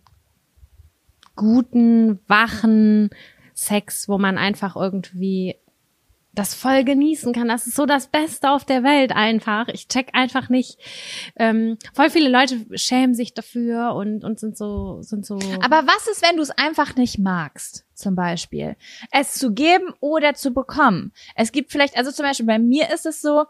guten, wachen Sex, wo man einfach irgendwie das voll genießen kann. Das ist so das Beste auf der Welt einfach. Ich check einfach nicht. Ähm, voll viele Leute schämen sich dafür und, und sind so, sind so. Aber was ist, wenn du es einfach nicht magst, zum Beispiel? Es zu geben oder zu bekommen. Es gibt vielleicht, also zum Beispiel bei mir ist es so,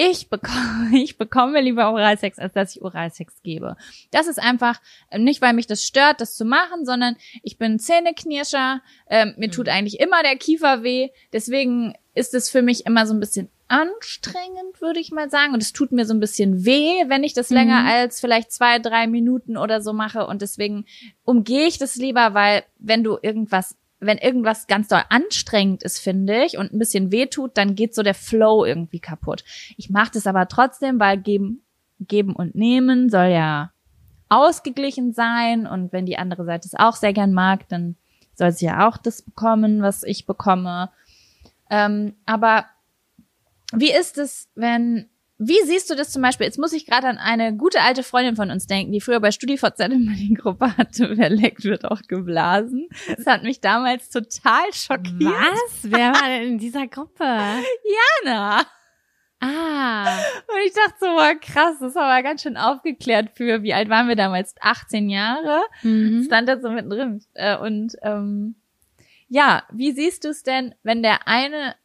ich bekomme, ich bekomme lieber Oralsex, als dass ich Oralsex gebe. Das ist einfach äh, nicht, weil mich das stört, das zu machen, sondern ich bin Zähneknirscher, ähm, mir tut eigentlich immer der Kiefer weh. Deswegen ist es für mich immer so ein bisschen anstrengend, würde ich mal sagen. Und es tut mir so ein bisschen weh, wenn ich das länger als vielleicht zwei, drei Minuten oder so mache. Und deswegen umgehe ich das lieber, weil wenn du irgendwas, wenn irgendwas ganz doll anstrengend ist, finde ich, und ein bisschen weh tut, dann geht so der Flow irgendwie kaputt. Ich mache das aber trotzdem, weil geben, geben und nehmen soll ja ausgeglichen sein und wenn die andere Seite es auch sehr gern mag, dann soll sie ja auch das bekommen, was ich bekomme. Ähm, aber wie ist es, wenn wie siehst du das zum Beispiel? Jetzt muss ich gerade an eine gute alte Freundin von uns denken, die früher bei StudiVZ immer die Gruppe hatte, wer leckt, wird auch geblasen. Das hat mich damals total schockiert. Was? Wer war denn in dieser Gruppe? Jana. Ah. Und ich dachte so, boah, krass, das war aber ganz schön aufgeklärt für, wie alt waren wir damals? 18 Jahre? Mhm. Stand da so mittendrin. Äh, Und ähm, ja, wie siehst du es denn, wenn der eine,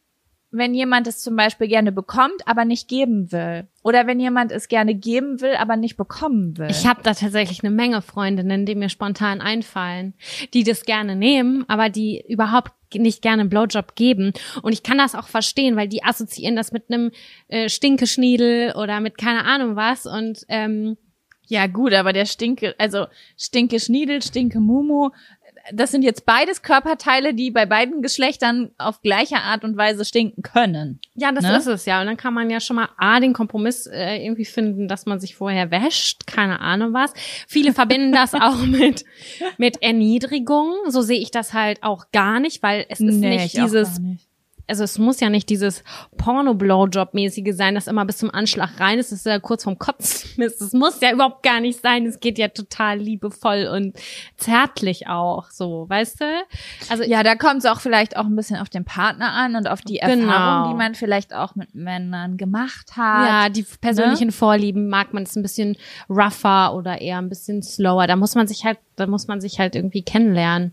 wenn jemand es zum Beispiel gerne bekommt, aber nicht geben will? Oder wenn jemand es gerne geben will, aber nicht bekommen will? Ich habe da tatsächlich eine Menge Freundinnen, die mir spontan einfallen, die das gerne nehmen, aber die überhaupt nicht gerne einen Blowjob geben. Und ich kann das auch verstehen, weil die assoziieren das mit einem äh, Stinkeschniedel oder mit keine Ahnung was. Und ähm, Ja, gut, aber der Stinke, also Stinke Schniedel, Stinke Mumu, das sind jetzt beides Körperteile, die bei beiden Geschlechtern auf gleiche Art und Weise stinken können. ja, das Ne? ist es ja. Und dann kann man ja schon mal A, den Kompromiss äh, irgendwie finden, dass man sich vorher wäscht, keine Ahnung was. Viele verbinden das auch mit, mit Erniedrigung. So sehe ich das halt auch gar nicht, weil es ist nicht ich auch dieses nicht. Also es muss ja nicht dieses Porno-Blowjob-mäßige sein, das immer bis zum Anschlag rein ist, das ist ja kurz vorm Kotzen ist. Es muss ja überhaupt gar nicht sein. Es geht ja total liebevoll und zärtlich auch, so, weißt du? Also Ja, da kommt es auch vielleicht auch ein bisschen auf den Partner an und auf die Genau. Erfahrung, die man vielleicht auch mit Männern gemacht hat. ja, die persönlichen Vorlieben mag man es ein bisschen rougher oder eher ein bisschen slower. Da muss man sich halt, da muss man sich halt irgendwie kennenlernen.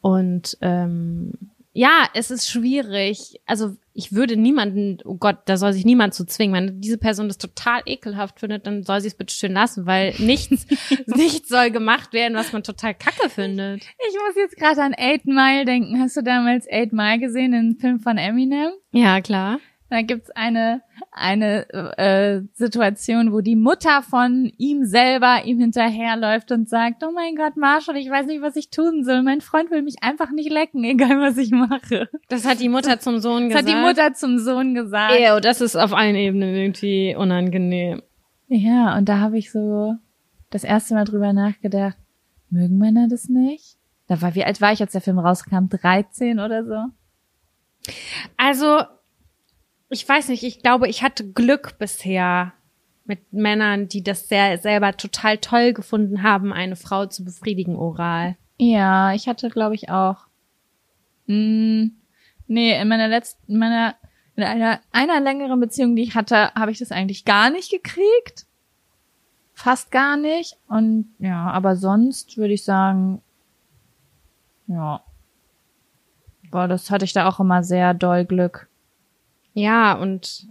Und ähm, ja, es ist schwierig. Also ich würde niemanden, oh Gott, da soll sich niemand zu zwingen. Wenn diese Person das total ekelhaft findet, dann soll sie es bitte schön lassen, weil nichts, nichts soll gemacht werden, was man total kacke findet. Ich muss jetzt gerade an Eight Mile denken. Hast du damals Eight Mile gesehen, den Film von Eminem? Ja, klar. Da gibt's eine eine äh, Situation, wo die Mutter von ihm selber ihm hinterherläuft und sagt: Oh mein Gott, Marshall, ich weiß nicht, was ich tun soll. Mein Freund will mich einfach nicht lecken, egal was ich mache. Das hat die Mutter zum Sohn Das gesagt. hat die Mutter zum Sohn gesagt. Ew, das ist auf allen Ebenen irgendwie unangenehm. Ja, und da habe ich so das erste Mal drüber nachgedacht: Mögen Männer das nicht? Da war wie alt war ich, als der Film rauskam? 13 oder so? Also, ich weiß nicht, ich glaube, ich hatte Glück bisher mit Männern, die das sehr selber total toll gefunden haben, eine Frau zu befriedigen oral. Ja, ich hatte, glaube ich, auch. Mm, nee, in meiner letzten, in meiner, in einer, einer längeren Beziehung, die ich hatte, habe ich das eigentlich gar nicht gekriegt. Fast gar nicht. Und ja, aber sonst würde ich sagen, ja. Boah, das hatte ich da auch immer sehr doll Glück. Ja, und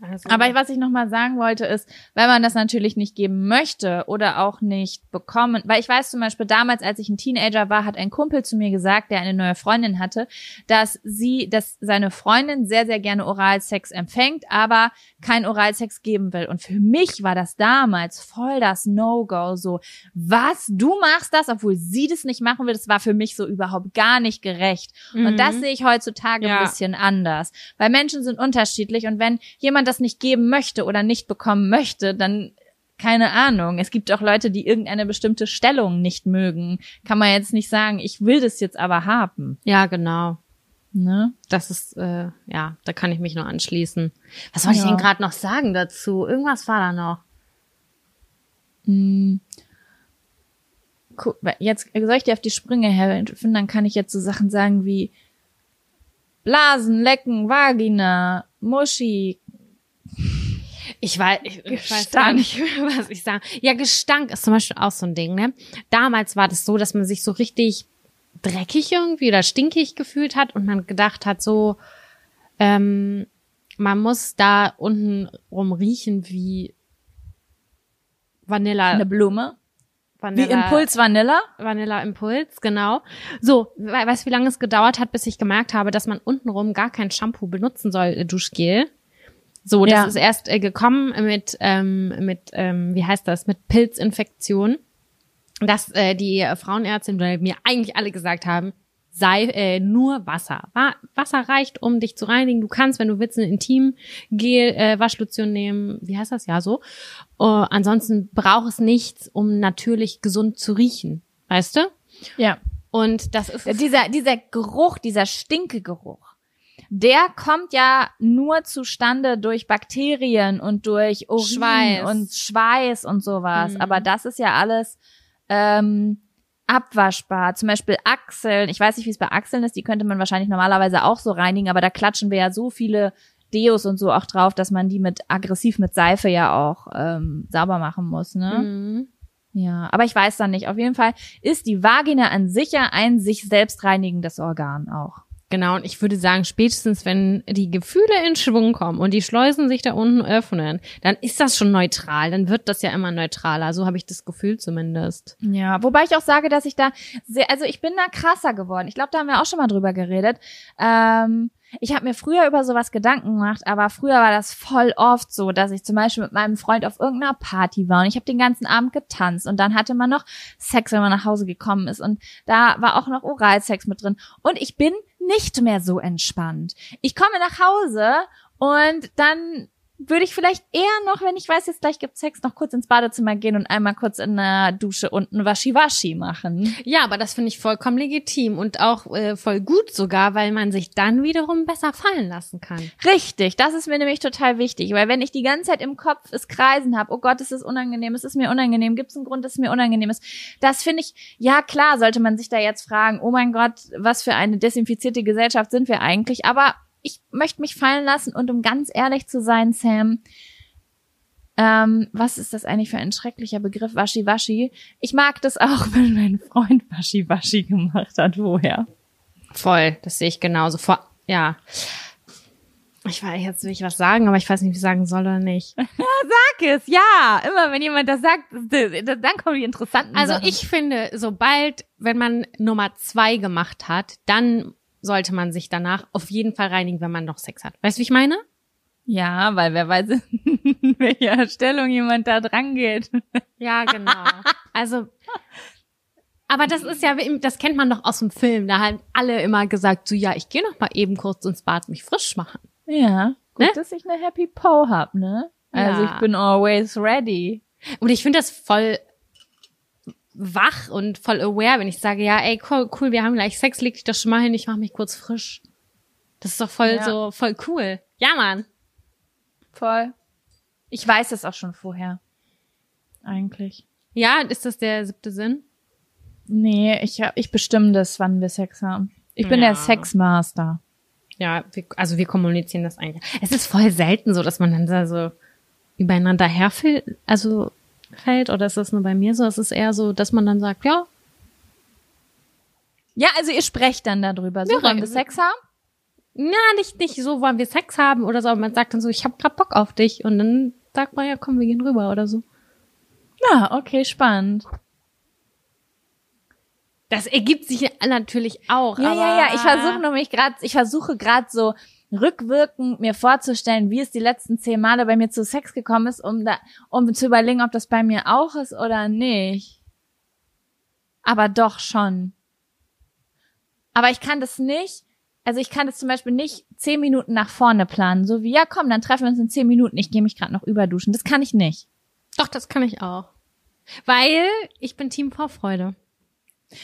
also, Aber was ich noch mal sagen wollte ist, wenn man das natürlich nicht geben möchte oder auch nicht bekommen, weil ich weiß zum Beispiel damals, als ich ein Teenager war, hat ein Kumpel zu mir gesagt, der eine neue Freundin hatte, dass sie, dass seine Freundin sehr, sehr gerne Oralsex empfängt, aber kein Oralsex geben will. Und für mich war das damals voll das No-Go. So, was? Du machst das, obwohl sie das nicht machen will? Das war für mich so überhaupt gar nicht gerecht. Und das sehe ich heutzutage Ja. ein bisschen anders. Weil Menschen sind unterschiedlich und wenn jemand das nicht geben möchte oder nicht bekommen möchte, dann keine Ahnung. Es gibt auch Leute, die irgendeine bestimmte Stellung nicht mögen. Kann man jetzt nicht sagen, ich will das jetzt aber haben. ja, genau. Ne? Das ist, äh, ja, da kann ich mich nur anschließen. Was wollte ich Ja. denn gerade noch sagen dazu? Irgendwas war da noch. Cool. Jetzt soll ich dir auf die Sprünge helfen, dann kann ich jetzt so Sachen sagen wie Blasen, Lecken, Vagina, Muschi. Ich weiß, ich, ich weiß gar nicht, was ich sage. Ja, Gestank ist zum Beispiel auch so ein Ding, ne? Damals war das so, dass man sich so richtig dreckig irgendwie oder stinkig gefühlt hat und man gedacht hat, so, ähm, man muss da unten rum riechen wie Vanilla. Eine Blume. Wie Vanilla Impuls Vanilla. Vanilla Impuls, genau. So, we weißt du, wie lange es gedauert hat, bis ich gemerkt habe, dass man untenrum gar kein Shampoo benutzen soll, äh, Duschgel. So, das Ja. ist erst äh, gekommen mit, ähm, mit ähm, wie heißt das, mit Pilzinfektion. Dass äh, die Frauenärztin oder mir eigentlich alle gesagt haben, sei äh, nur Wasser. Wa Wasser reicht, um dich zu reinigen. Du kannst, wenn du willst, eine Intimgel äh, Waschlotion nehmen. Wie heißt das ja so? Uh, ansonsten braucht es nichts, um natürlich gesund zu riechen. Weißt du? Ja. Und das ist Dieser, dieser Geruch, dieser Stinkegeruch, der kommt ja nur zustande durch Bakterien und durch Urin Schweiß. und Schweiß und sowas. Mhm. Aber das ist ja alles ähm, abwaschbar. Zum Beispiel Achseln. Ich weiß nicht, wie es bei Achseln ist. Die könnte man wahrscheinlich normalerweise auch so reinigen, aber da klatschen wir ja so viele Deos und so auch drauf, dass man die mit aggressiv mit Seife ja auch ähm, sauber machen muss. Ne? Mhm. Ja, aber ich weiß dann nicht. Auf jeden Fall ist die Vagina an sich ja ein sich selbst reinigendes Organ auch. Genau, und ich würde sagen, spätestens wenn die Gefühle in Schwung kommen und die Schleusen sich da unten öffnen, dann ist das schon neutral. Dann wird das ja immer neutraler. So habe ich das Gefühl zumindest. Ja, wobei ich auch sage, dass ich da sehr, also ich bin da krasser geworden. Ich glaube, da haben wir auch schon mal drüber geredet. Ähm, ich habe mir früher über sowas Gedanken gemacht, aber früher war das voll oft so, dass ich zum Beispiel mit meinem Freund auf irgendeiner Party war und ich habe den ganzen Abend getanzt und dann hatte man noch Sex, wenn man nach Hause gekommen ist und da war auch noch Oralsex mit drin und ich bin nicht mehr so entspannt. Ich komme nach Hause und dann würde ich vielleicht eher noch, wenn ich weiß, jetzt gleich gibt's Sex, noch kurz ins Badezimmer gehen und einmal kurz in der Dusche unten Waschi-Waschi machen. Ja, aber das finde ich vollkommen legitim und auch äh, voll gut sogar, weil man sich dann wiederum besser fallen lassen kann. Richtig, das ist mir nämlich total wichtig, weil wenn ich die ganze Zeit im Kopf es kreisen habe, oh Gott, es ist unangenehm, es ist mir unangenehm, gibt es einen Grund, dass es mir unangenehm ist, das finde ich, ja klar, sollte man sich da jetzt fragen, oh mein Gott, was für eine desinfizierte Gesellschaft sind wir eigentlich, aber ich möchte mich fallen lassen und um ganz ehrlich zu sein, Sam, ähm, was ist das eigentlich für ein schrecklicher Begriff, Waschi-Waschi? Ich mag das auch, wenn mein Freund Waschi-Waschi gemacht hat, woher? Voll, das sehe ich genauso. Vor, ja. Ich weiß, jetzt will ich was sagen, aber ich weiß nicht, wie ich sagen soll oder nicht. Sag es, ja. Immer wenn jemand das sagt, dann kommen die interessanten Also Sachen. ich finde, sobald, wenn man Nummer zwei gemacht hat, dann sollte man sich danach auf jeden Fall reinigen, wenn man noch Sex hat. Weißt du, wie ich meine? Ja, weil wer weiß, in welcher Stellung jemand da dran geht. Ja, genau. Also, aber das ist ja, das kennt man doch aus dem Film. Da haben alle immer gesagt, so ja, ich gehe noch mal eben kurz ins Bad mich frisch machen. Ja, gut, Ne? dass ich eine Happy Po hab, ne? Also Ja. ich bin always ready. Und ich finde das voll wach und voll aware, wenn ich sage, ja, ey, cool, cool wir haben gleich Sex, leg dich doch schon mal hin, ich mach mich kurz frisch. Das ist doch voll Ja. so, voll cool. Ja, Mann. Voll. Ich weiß es auch schon vorher. Eigentlich. Ja, ist das der siebte Sinn? Nee, ich, ich bestimme das, wann wir Sex haben. Ich bin Ja. der Sexmaster. Ja, wir, also wir kommunizieren das eigentlich. Es ist voll selten so, dass man dann da so übereinander herfällt, also fällt, oder ist das nur bei mir so? Es ist eher so, dass man dann sagt, ja, Ja, also ihr sprecht dann darüber. So, Ja, wollen wir also- Sex haben? na, nicht, nicht so wollen wir Sex haben oder so, aber man sagt dann so, ich hab grad Bock auf dich und dann sagt man ja, komm, wir gehen rüber oder so. Ja, okay, spannend. Das ergibt sich natürlich auch. Ja, ja, ja. Ich versuche nämlich gerade, ich versuche gerade so rückwirkend mir vorzustellen, wie es die letzten zehn Male bei mir zu Sex gekommen ist, um da, um zu überlegen, ob das bei mir auch ist oder nicht. Aber doch schon. Aber ich kann das nicht. Also ich kann das zum Beispiel nicht zehn Minuten nach vorne planen, so wie ja komm, dann treffen wir uns in zehn Minuten. Ich gehe mich gerade noch überduschen. Das kann ich nicht. Doch, das kann ich auch. Weil ich bin Team Vorfreude.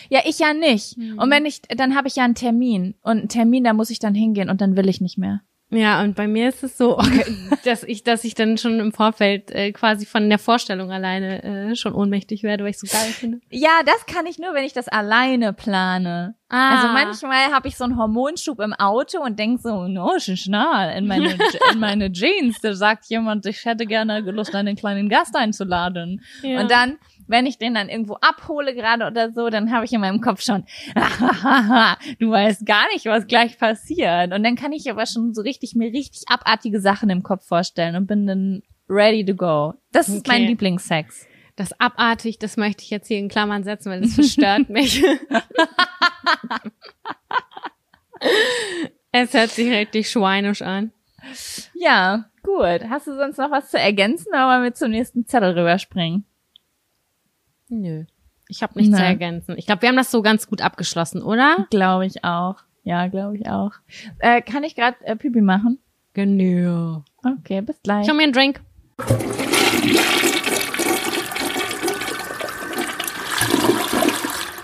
Ja, ich ja nicht. Und wenn ich, dann habe ich ja einen Termin und einen Termin, da muss ich dann hingehen und dann will ich nicht mehr. Ja, und bei mir ist es so, okay, dass ich, dass ich dann schon im Vorfeld äh, quasi von der Vorstellung alleine äh, schon ohnmächtig werde, weil ich so geil finde. Ja, das kann ich nur, wenn ich das alleine plane. Ah. Also manchmal habe ich so einen Hormonschub im Auto und denk so, no, schnell, in meine, in meine Jeans, da sagt jemand, ich hätte gerne Lust, einen kleinen Gast einzuladen. Ja. Und dann, wenn ich den dann irgendwo abhole gerade oder so, dann habe ich in meinem Kopf schon, du weißt gar nicht, was gleich passiert. Und dann kann ich aber schon so richtig, mir richtig abartige Sachen im Kopf vorstellen und bin dann ready to go. Das ist mein Okay. Lieblingssex. Das abartig, das möchte ich jetzt hier in Klammern setzen, weil das verstört mich. es hört sich richtig schweinisch an. Ja, gut. Hast du sonst noch was zu ergänzen wollen wir zum nächsten Zettel rüberspringen? Nö. Ich habe nichts zu Ne. ergänzen. Ich glaube, wir haben das so ganz gut abgeschlossen, oder? Glaube ich auch. Ja, glaube ich auch. Äh, kann ich gerade äh, Pipi machen? Genau. Okay, bis gleich. Ich hol mir einen Drink.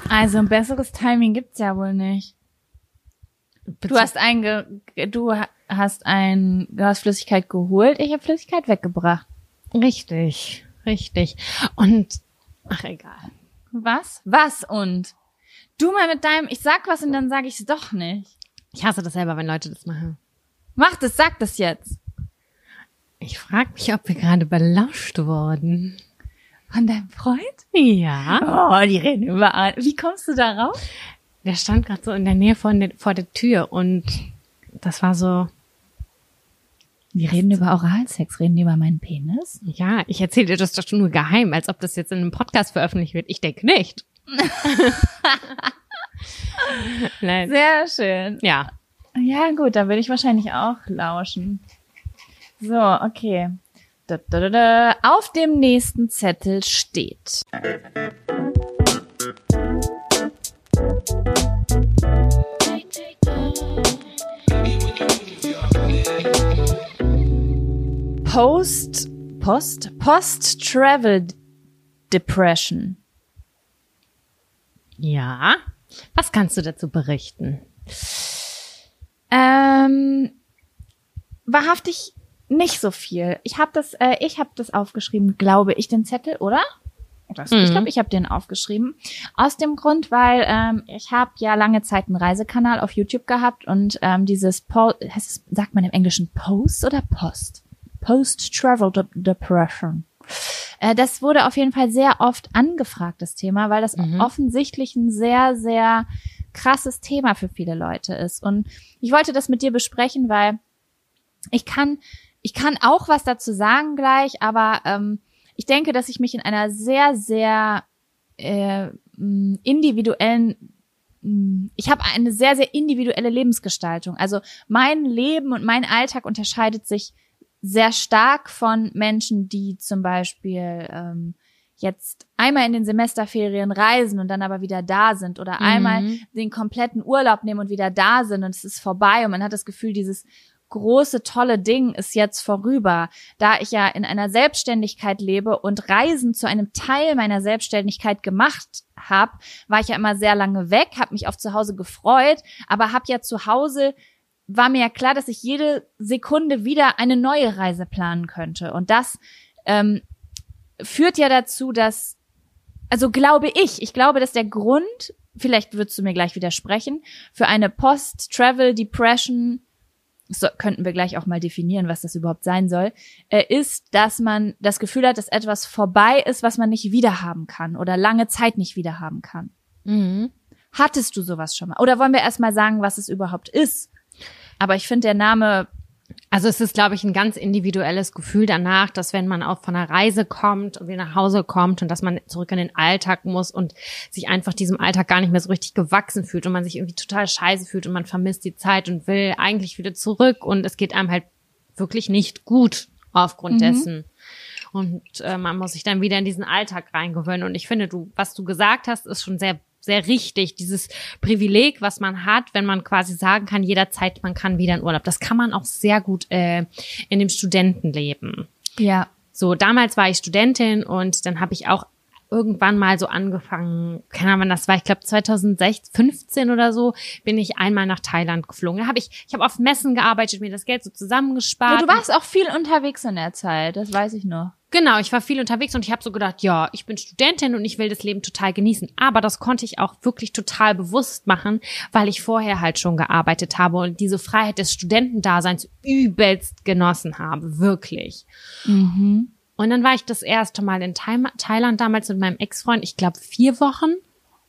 Also ein besseres Timing gibt's ja wohl nicht. Du hast einge du ha- hast ein du hast Flüssigkeit geholt, ich habe Flüssigkeit weggebracht. richtig, richtig. Und ach egal. Was? Was und? Du mal mit deinem, ich sag was und dann sage ich's doch nicht. Ich hasse das selber, wenn Leute das machen. Mach das, sag das jetzt. Ich frage mich, ob wir gerade belauscht wurden. Von deinem Freund? Ja. Oh, die reden überall. Wie kommst du darauf? Der stand gerade so in der Nähe von der, vor der Tür und das war so, Die reden über Oralsex, reden die über meinen Penis? ja, ich erzähle dir das doch nur geheim, als ob das jetzt in einem Podcast veröffentlicht wird. Ich denke nicht. Nein. Sehr schön. Ja. Ja, gut, da würde ich wahrscheinlich auch lauschen. So, okay. Da, da, da, da. Auf dem nächsten Zettel steht. Post, Post, Post-Travel Depression. Ja. Was kannst du dazu berichten? Ähm, wahrhaftig nicht so viel. Ich habe das, äh, ich habe das aufgeschrieben, glaube ich, den Zettel, oder? Das, Ich Mhm. glaube, ich habe den aufgeschrieben. Aus dem Grund, weil ähm, ich habe ja lange Zeit einen Reisekanal auf YouTube gehabt und ähm, dieses po heißt es, sagt man im Englischen Post oder Post? Post Travel De Depression. Äh, das wurde auf jeden Fall sehr oft angefragt, das Thema, weil das Mhm. offensichtlich ein sehr, sehr krasses Thema für viele Leute ist. Und ich wollte das mit dir besprechen, weil ich kann, ich kann auch was dazu sagen gleich, aber ähm, ich denke, dass ich mich in einer sehr, sehr äh, individuellen ich habe eine sehr, sehr individuelle Lebensgestaltung. Also mein Leben und mein Alltag unterscheidet sich sehr stark von Menschen, die zum Beispiel ähm, jetzt einmal in den Semesterferien reisen und dann aber wieder da sind oder einmal Mhm. den kompletten Urlaub nehmen und wieder da sind und es ist vorbei und man hat das Gefühl, dieses große, tolle Ding ist jetzt vorüber. Da ich ja in einer Selbstständigkeit lebe und Reisen zu einem Teil meiner Selbstständigkeit gemacht habe, war ich ja immer sehr lange weg, habe mich auf zu Hause gefreut, aber habe ja zu Hause war mir ja klar, dass ich jede Sekunde wieder eine neue Reise planen könnte. Und das ähm, führt ja dazu, dass, also glaube ich, ich glaube, dass der Grund, vielleicht würdest du mir gleich widersprechen, für eine Post-Travel-Depression, so könnten wir gleich auch mal definieren, was das überhaupt sein soll, äh, ist, dass man das Gefühl hat, dass etwas vorbei ist, was man nicht wiederhaben kann oder lange Zeit nicht wiederhaben kann. Mhm. Hattest du sowas schon mal? Oder wollen wir erstmal sagen, was es überhaupt ist? Aber ich finde, der Name Also es ist, glaube ich, ein ganz individuelles Gefühl danach, dass wenn man auch von einer Reise kommt und wieder nach Hause kommt und dass man zurück in den Alltag muss und sich einfach diesem Alltag gar nicht mehr so richtig gewachsen fühlt und man sich irgendwie total scheiße fühlt und man vermisst die Zeit und will eigentlich wieder zurück und es geht einem halt wirklich nicht gut aufgrund Mhm. dessen. Und äh, man muss sich dann wieder in diesen Alltag reingewöhnen. Und ich finde, du, was du gesagt hast, ist schon sehr sehr richtig, dieses Privileg, was man hat, wenn man quasi sagen kann, jederzeit, man kann wieder in Urlaub. Das kann man auch sehr gut äh, in dem Studentenleben. ja, So, damals war ich Studentin und dann habe ich auch irgendwann mal so angefangen, keine Ahnung, wann das war, ich glaube 2016, 15 oder so, bin ich einmal nach Thailand geflogen. Da habe ich, ich habe auf Messen gearbeitet, mir das Geld so Ja, zusammengespart. du warst auch viel unterwegs in der Zeit, das weiß ich noch. Genau, ich war viel unterwegs und ich habe so gedacht, ja, ich bin Studentin und ich will das Leben total genießen. Aber das konnte ich auch wirklich total bewusst machen, weil ich vorher halt schon gearbeitet habe und diese Freiheit des Studentendaseins übelst genossen habe, wirklich. Mhm. Und dann war ich das erste Mal in Thai Thailand damals mit meinem Ex-Freund, ich glaube vier Wochen.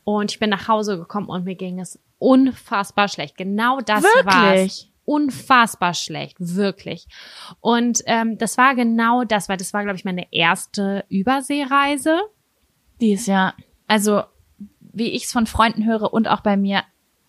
Und ich bin nach Hause gekommen und mir ging es unfassbar schlecht. Genau das war Wirklich? Unfassbar schlecht, wirklich. Und ähm, das war genau das, weil das war, glaube ich, meine erste Überseereise. Die ist ja, also wie ich es von Freunden höre und auch bei mir,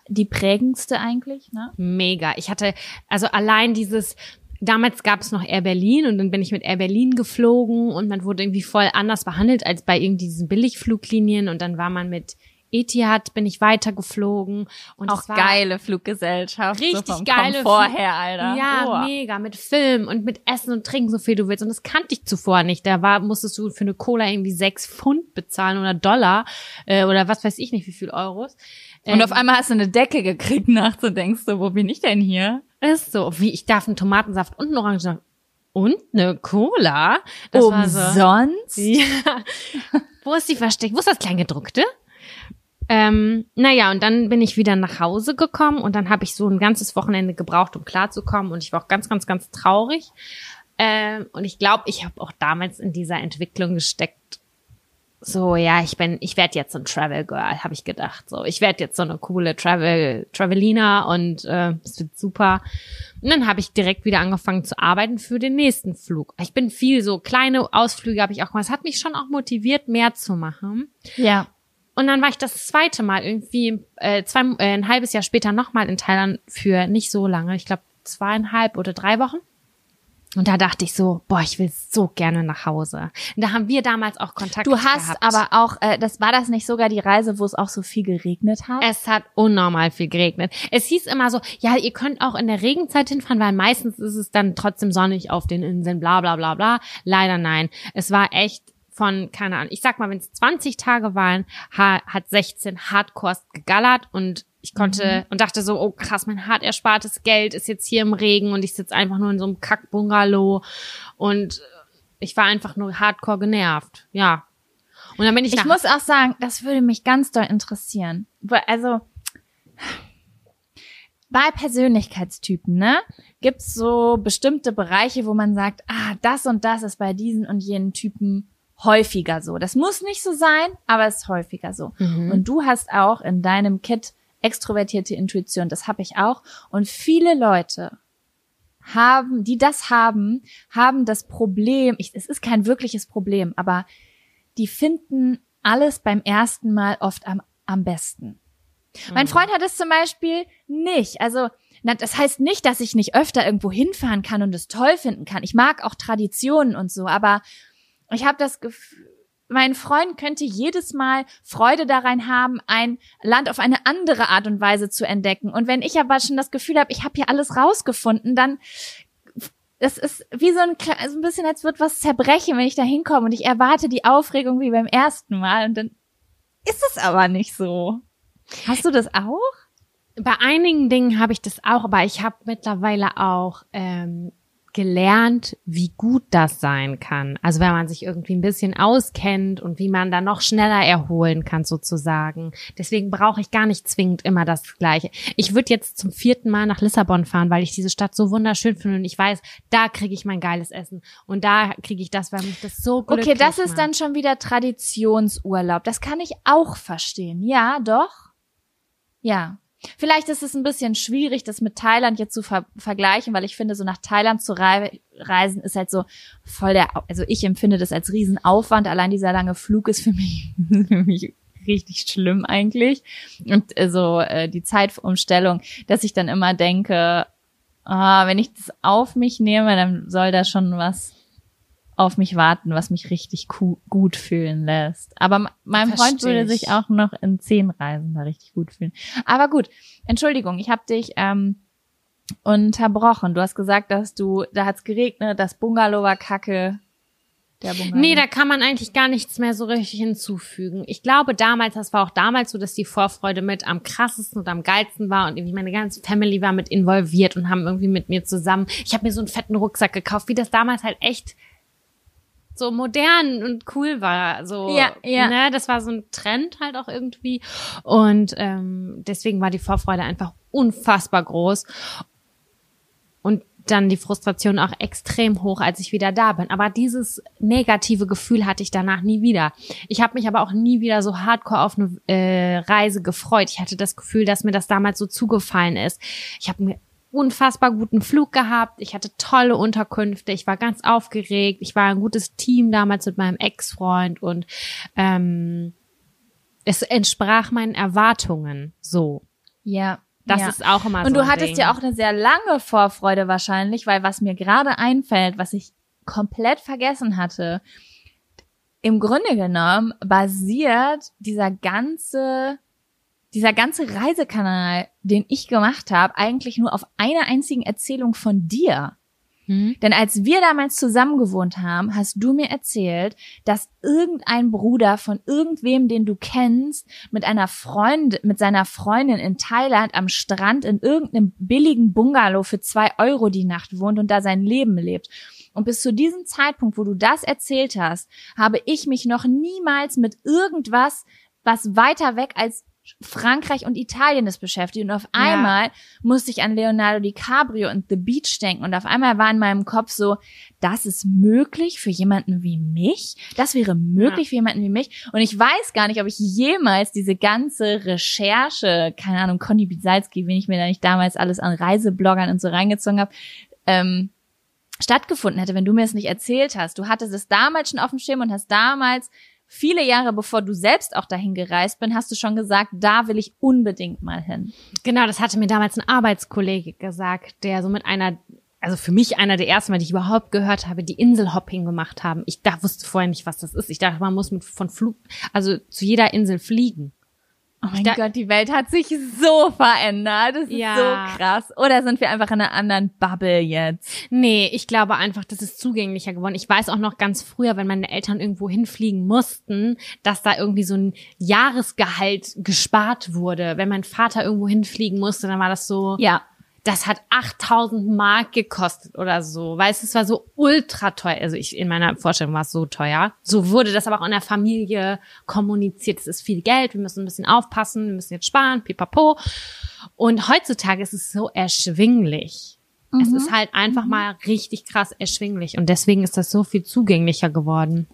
die prägendste eigentlich, ne? Mega. Ich hatte also allein dieses damals gab es noch Air Berlin und dann bin ich mit Air Berlin geflogen und man wurde irgendwie voll anders behandelt als bei irgendwie diesen Billigfluglinien und dann war man mit Etihad bin ich weitergeflogen und Auch geile Fluggesellschaft. Richtig so vom geile Komfort Flug- her, Alter. Ja, oh. mega, mit Film und mit Essen und Trinken, so viel du willst. Und das kannte ich zuvor nicht. Da war, musstest du für eine Cola irgendwie sechs Pfund bezahlen oder Dollar äh, oder was weiß ich nicht, wie viel Euros. Und auf einmal hast du eine Decke gekriegt nachts und denkst so, wo bin ich denn hier? ist so, wie ich darf einen Tomatensaft und einen Orangensaft und eine Cola. Das war so. Umsonst? Ja. Wo ist die versteckt? Wo ist das Kleingedruckte? Ähm, naja, und dann bin ich wieder nach Hause gekommen und dann habe ich so ein ganzes Wochenende gebraucht, um klarzukommen und ich war auch ganz, ganz, ganz traurig. Ähm, und ich glaube, ich habe auch damals in dieser Entwicklung gesteckt. So, ja, ich bin, ich werde jetzt so ein Travel Girl, habe ich gedacht. So, ich werde jetzt so eine coole Travel Travelina und äh, es wird super. Und dann habe ich direkt wieder angefangen zu arbeiten für den nächsten Flug. Ich bin viel so kleine Ausflüge habe ich auch gemacht. Es hat mich schon auch motiviert, mehr zu machen. Ja. Und dann war ich das zweite Mal irgendwie äh, zwei, äh, ein halbes Jahr später nochmal in Thailand für nicht so lange, ich glaube zweieinhalb oder drei Wochen. Und da dachte ich so, boah, ich will so gerne nach Hause. Und da haben wir damals auch Kontakt Du hast gehabt. aber auch, äh, das war das nicht sogar die Reise, wo es auch so viel geregnet hat? Es hat unnormal viel geregnet. Es hieß immer so, ja, ihr könnt auch in der Regenzeit hinfahren, weil meistens ist es dann trotzdem sonnig auf den Inseln, bla bla bla bla. Leider nein. Es war echt von, keine Ahnung, ich sag mal, wenn es 20 Tage waren, ha hat 16 Hardcores gegallert und ich konnte und dachte so, oh krass, mein hart erspartes Geld ist jetzt hier im Regen und ich sitze einfach nur in so einem Kack-Bungalow und ich war einfach nur hardcore genervt. Ja. Und dann bin ich, Ich muss auch sagen, das würde mich ganz doll interessieren. Also bei Persönlichkeitstypen, ne, gibt's so bestimmte Bereiche, wo man sagt, ah, das und das ist bei diesen und jenen Typen häufiger so. Das muss nicht so sein, aber es ist häufiger so. Und du hast auch in deinem Kit extrovertierte Intuition, das habe ich auch. Und viele Leute haben, die das haben, haben das Problem, ich, es ist kein wirkliches Problem, aber die finden alles beim ersten Mal oft am, am besten. Mein Freund hat es zum Beispiel nicht. Also, na, das heißt nicht, dass ich nicht öfter irgendwo hinfahren kann und es toll finden kann. Ich mag auch Traditionen und so, aber ich habe das Gefühl, mein Freund könnte jedes Mal Freude daran haben, ein Land auf eine andere Art und Weise zu entdecken. Und wenn ich aber schon das Gefühl habe, ich habe hier alles rausgefunden, dann das ist wie so ein, so ein bisschen, als wird was zerbrechen, wenn ich da hinkomme und ich erwarte die Aufregung wie beim ersten Mal und dann ist es aber nicht so. Hast du das auch? Bei einigen Dingen habe ich das auch, aber ich habe mittlerweile auch ähm, gelernt, wie gut das sein kann. Also wenn man sich irgendwie ein bisschen auskennt und wie man da noch schneller erholen kann sozusagen. Deswegen brauche ich gar nicht zwingend immer das Gleiche. Ich würde jetzt zum vierten Mal nach Lissabon fahren, weil ich diese Stadt so wunderschön finde und ich weiß, da kriege ich mein geiles Essen und da kriege ich das, weil mich das so glücklich Okay, das ist macht. dann schon wieder Traditionsurlaub. Das kann ich auch verstehen. Ja, doch. Ja. Vielleicht ist es ein bisschen schwierig, das mit Thailand jetzt zu ver vergleichen, weil ich finde, so nach Thailand zu rei reisen ist halt so voll der, also ich empfinde das als Riesenaufwand. Allein dieser lange Flug ist für mich, für mich richtig schlimm eigentlich. Und äh, so äh, die Zeitumstellung, dass ich dann immer denke, ah, wenn ich das auf mich nehme, dann soll da schon was auf mich warten, was mich richtig gut fühlen lässt. Aber mein Freund Versteh würde ich. sich auch noch in zehn Reisen da richtig gut fühlen. Aber gut, Entschuldigung, ich habe dich ähm, unterbrochen. Du hast gesagt, dass du, da hat's geregnet, das Bungalow war kacke. Der Bungalow. Nee, da kann man eigentlich gar nichts mehr so richtig hinzufügen. Ich glaube damals, das war auch damals so, dass die Vorfreude mit am krassesten und am geilsten war und irgendwie meine ganze Family war mit involviert und haben irgendwie mit mir zusammen, ich habe mir so einen fetten Rucksack gekauft, wie das damals halt echt so modern und cool war. So, Ja, ja. Ne, das war so ein Trend halt auch irgendwie. Und ähm, deswegen war die Vorfreude einfach unfassbar groß. Und dann die Frustration auch extrem hoch, als ich wieder da bin. Aber dieses negative Gefühl hatte ich danach nie wieder. Ich habe mich aber auch nie wieder so hardcore auf eine äh, Reise gefreut. Ich hatte das Gefühl, dass mir das damals so zugefallen ist. Ich habe mir unfassbar guten Flug gehabt. Ich hatte tolle Unterkünfte. Ich war ganz aufgeregt. Ich war ein gutes Team damals mit meinem Ex-Freund und ähm, es entsprach meinen Erwartungen so. Ja. Das Ja. ist auch immer so. Und du hattest Ding. ja auch eine sehr lange Vorfreude wahrscheinlich, weil was mir gerade einfällt, was ich komplett vergessen hatte, im Grunde genommen basiert dieser ganze dieser ganze Reisekanal, den ich gemacht habe, eigentlich nur auf einer einzigen Erzählung von dir. Hm? Denn als wir damals zusammen gewohnt haben, hast du mir erzählt, dass irgendein Bruder von irgendwem, den du kennst, mit einer Freundin, mit seiner Freundin in Thailand am Strand in irgendeinem billigen Bungalow für zwei Euro die Nacht wohnt und da sein Leben lebt. Und bis zu diesem Zeitpunkt, wo du das erzählt hast, habe ich mich noch niemals mit irgendwas, was weiter weg als Frankreich und Italien ist beschäftigt. Und auf einmal musste ich an Leonardo DiCaprio und The Beach denken. Und auf einmal war in meinem Kopf so, das ist möglich für jemanden wie mich. Das wäre möglich für jemanden wie mich. Und ich weiß gar nicht, ob ich jemals diese ganze Recherche, keine Ahnung, Conny Bisalski, wen ich mir da nicht damals alles an Reisebloggern und so reingezogen habe, ähm, stattgefunden hätte, wenn du mir es nicht erzählt hast. Du hattest es damals schon auf dem Schirm und hast damals viele Jahre bevor du selbst auch dahin gereist bin, hast du schon gesagt, da will ich unbedingt mal hin. Genau, das hatte mir damals ein Arbeitskollege gesagt, der so mit einer, also für mich einer der ersten die ich überhaupt gehört habe, die Inselhopping gemacht haben. Ich da wusste vorher nicht, was das ist. Ich dachte, man muss mit von Flug, also zu jeder Insel fliegen. Oh mein Da- Gott, die Welt hat sich so verändert. Das ist Ja. so krass. Oder sind wir einfach in einer anderen Bubble jetzt? Nee, ich glaube einfach, das ist zugänglicher geworden. Ich weiß auch noch ganz früher, wenn meine Eltern irgendwo hinfliegen mussten, dass da irgendwie so ein Jahresgehalt gespart wurde. Wenn mein Vater irgendwo hinfliegen musste, dann war das so, Ja. Das hat 8000 Mark gekostet oder so. Weißt du, es war so ultra teuer. Also ich, in meiner Vorstellung war es so teuer. So wurde das aber auch in der Familie kommuniziert. Es ist viel Geld, wir müssen ein bisschen aufpassen, wir müssen jetzt sparen, pipapo. Und heutzutage ist es so erschwinglich. Es ist halt einfach mal richtig krass erschwinglich. Und deswegen ist das so viel zugänglicher geworden.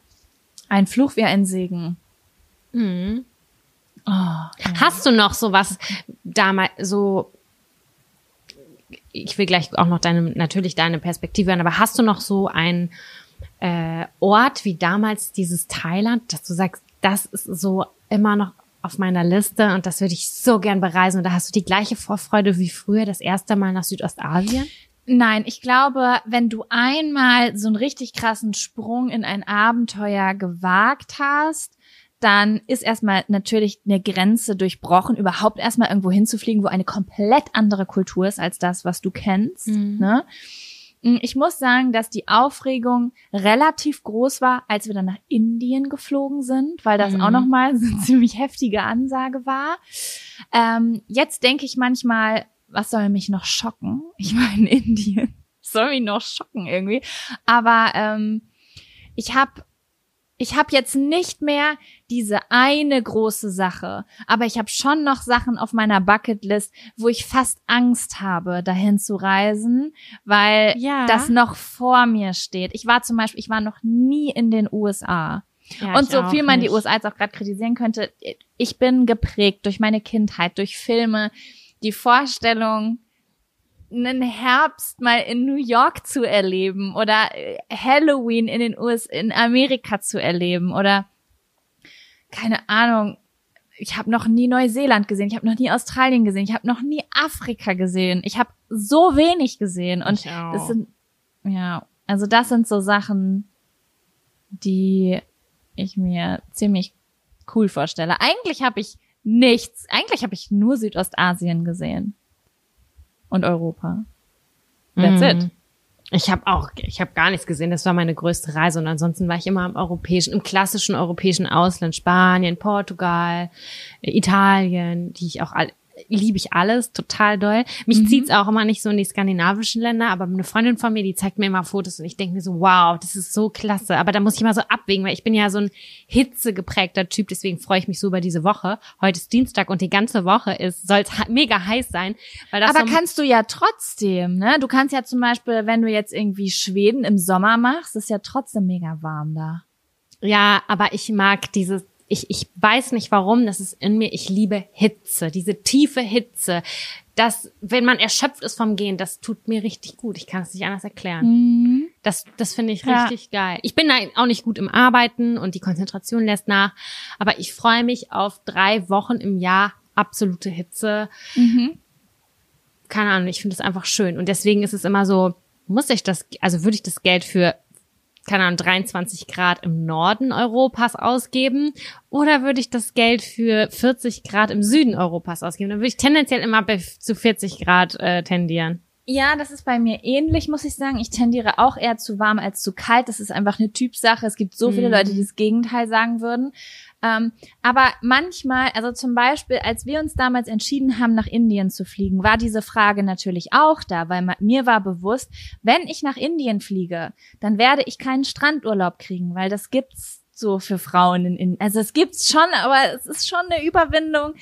Ein Fluch wie ein Segen. Mhm. Oh, Hast du noch sowas damals so ich will gleich auch noch deine natürlich deine Perspektive hören, aber hast du noch so einen äh, Ort wie damals dieses Thailand, dass du sagst, das ist so immer noch auf meiner Liste und das würde ich so gern bereisen und da hast du die gleiche Vorfreude wie früher das erste Mal nach Südostasien? Nein, ich glaube, wenn du einmal so einen richtig krassen Sprung in ein Abenteuer gewagt hast, dann ist erstmal natürlich eine Grenze durchbrochen, überhaupt erstmal irgendwo hinzufliegen, wo eine komplett andere Kultur ist als das, was du kennst. Mhm. Ne? Ich muss sagen, dass die Aufregung relativ groß war, als wir dann nach Indien geflogen sind, weil das Mhm. auch nochmal so eine ziemlich heftige Ansage war. Ähm, jetzt denke ich manchmal, was soll mich noch schocken? Ich war in Indien. Soll mich noch schocken irgendwie. Aber ähm, ich habe ich hab jetzt nicht mehr diese eine große Sache, aber ich habe schon noch Sachen auf meiner Bucketlist, wo ich fast Angst habe, dahin zu reisen, weil Ja. das noch vor mir steht. Ich war zum Beispiel, ich war noch nie in den USA. Ja, Und so viel man die nicht. USA jetzt auch gerade kritisieren könnte, ich bin geprägt durch meine Kindheit, durch Filme, die Vorstellung, einen Herbst mal in New York zu erleben oder äh, Halloween in den USA, in Amerika zu erleben oder keine Ahnung. Ich habe noch nie Neuseeland gesehen, ich habe noch nie Australien gesehen, ich habe noch nie Afrika gesehen. Ich habe so wenig gesehen und das sind ja, also das sind so Sachen, die ich mir ziemlich cool vorstelle. Eigentlich habe ich nichts, eigentlich habe ich nur Südostasien gesehen und Europa. That's Mhm. it. Ich habe auch, ich habe gar nichts gesehen. Das war meine größte Reise und ansonsten war ich immer im europäischen, im klassischen europäischen Ausland, Spanien, Portugal, Italien, die ich auch all, liebe ich alles total doll. Mich zieht's auch immer nicht so in die skandinavischen Länder, aber eine Freundin von mir, die zeigt mir immer Fotos und ich denke mir so, wow, das ist so klasse. Aber da muss ich immer so abwägen, weil ich bin ja so ein hitzegeprägter Typ, deswegen freue ich mich so über diese Woche. Heute ist Dienstag und die ganze Woche ist, soll es mega heiß sein, weil das Aber so kannst du ja trotzdem, ne? Du kannst ja zum Beispiel, wenn du jetzt irgendwie Schweden im Sommer machst, ist ja trotzdem mega warm da. Ja, aber ich mag dieses, ich, ich weiß nicht warum, das ist in mir, ich liebe Hitze, diese tiefe Hitze. Das, wenn man erschöpft ist vom Gehen, das tut mir richtig gut. Ich kann es nicht anders erklären. Das, das finde ich Ja. richtig geil. Ich bin da auch nicht gut im Arbeiten und die Konzentration lässt nach, aber ich freue mich auf drei Wochen im Jahr absolute Hitze. keine Ahnung, ich finde es einfach schön. Und deswegen ist es immer so, muss ich das, also würde ich das Geld für, keine Ahnung, 23 Grad im Norden Europas ausgeben oder würde ich das Geld für 40 Grad im Süden Europas ausgeben? Dann würde ich tendenziell immer bei, zu 40 Grad äh, tendieren. Ja, das ist bei mir ähnlich, muss ich sagen. Ich tendiere auch eher zu warm als zu kalt. Das ist einfach eine Typsache. Es gibt so viele Mhm. Leute, die das Gegenteil sagen würden. Ähm, aber manchmal, also zum Beispiel, als wir uns damals entschieden haben, nach Indien zu fliegen, war diese Frage natürlich auch da, weil mir war bewusst, wenn ich nach Indien fliege, dann werde ich keinen Strandurlaub kriegen, weil das gibt's so für Frauen in Indien. Also es gibt's schon, aber es ist schon eine Überwindung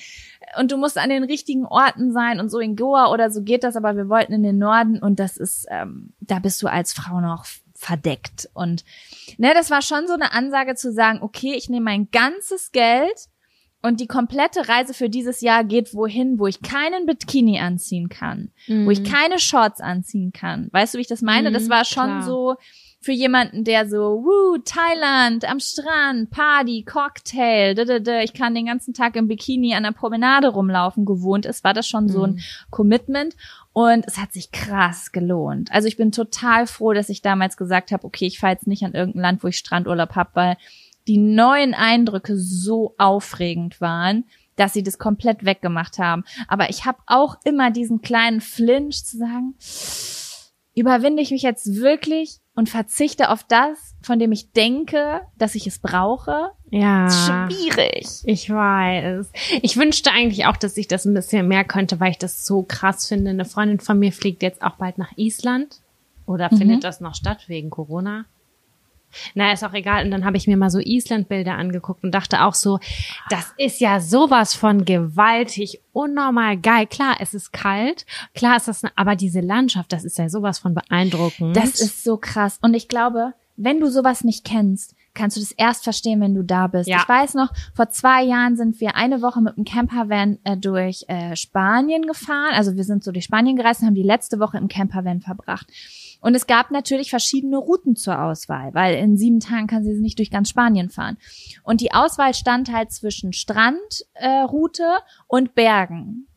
und du musst an den richtigen Orten sein und so in Goa oder so geht das, aber wir wollten in den Norden und das ist, ähm, da bist du als Frau noch verdeckt und ne, das war schon so eine Ansage zu sagen, okay, ich nehme mein ganzes Geld und die komplette Reise für dieses Jahr geht wohin, wo ich keinen Bikini anziehen kann, wo ich keine Shorts anziehen kann. Weißt du, wie ich das meine? das Mhm, war schon klar. so für jemanden, der so, wuh, Thailand, am Strand, Party, Cocktail, da, da, da, ich kann den ganzen Tag im Bikini an der Promenade rumlaufen gewohnt ist, war das schon so ein Commitment und es hat sich krass gelohnt. Also ich bin total froh, dass ich damals gesagt habe, okay, ich fahre jetzt nicht an irgendein Land, wo ich Strandurlaub hab, weil die neuen Eindrücke so aufregend waren, dass sie das komplett weggemacht haben. Aber ich habe auch immer diesen kleinen Flinch zu sagen, überwinde ich mich jetzt wirklich und verzichte auf das, von dem ich denke, dass ich es brauche? Ja. Schwierig. Ich weiß. Ich wünschte eigentlich auch, dass ich das ein bisschen mehr könnte, weil ich das so krass finde. Eine Freundin von mir fliegt jetzt auch bald nach Island. Oder Mhm. findet das noch statt wegen Corona? Na, ist auch egal. Und dann habe ich mir mal so Island-Bilder angeguckt und dachte auch so, das ist ja sowas von gewaltig, unnormal geil. Klar, es ist kalt, klar ist das, aber diese Landschaft, das ist ja sowas von beeindruckend. Das ist so krass. Und ich glaube, wenn du sowas nicht kennst, kannst du das erst verstehen, wenn du da bist. Ja. Ich weiß noch, vor zwei Jahren sind wir eine Woche mit dem Campervan äh, durch äh, Spanien gefahren. Also wir sind so durch Spanien gereist und haben die letzte Woche im Campervan verbracht. Und es gab natürlich verschiedene Routen zur Auswahl, weil in sieben Tagen kann sie nicht durch ganz Spanien fahren. Und die Auswahl stand halt zwischen Strandroute äh, Route und Bergen.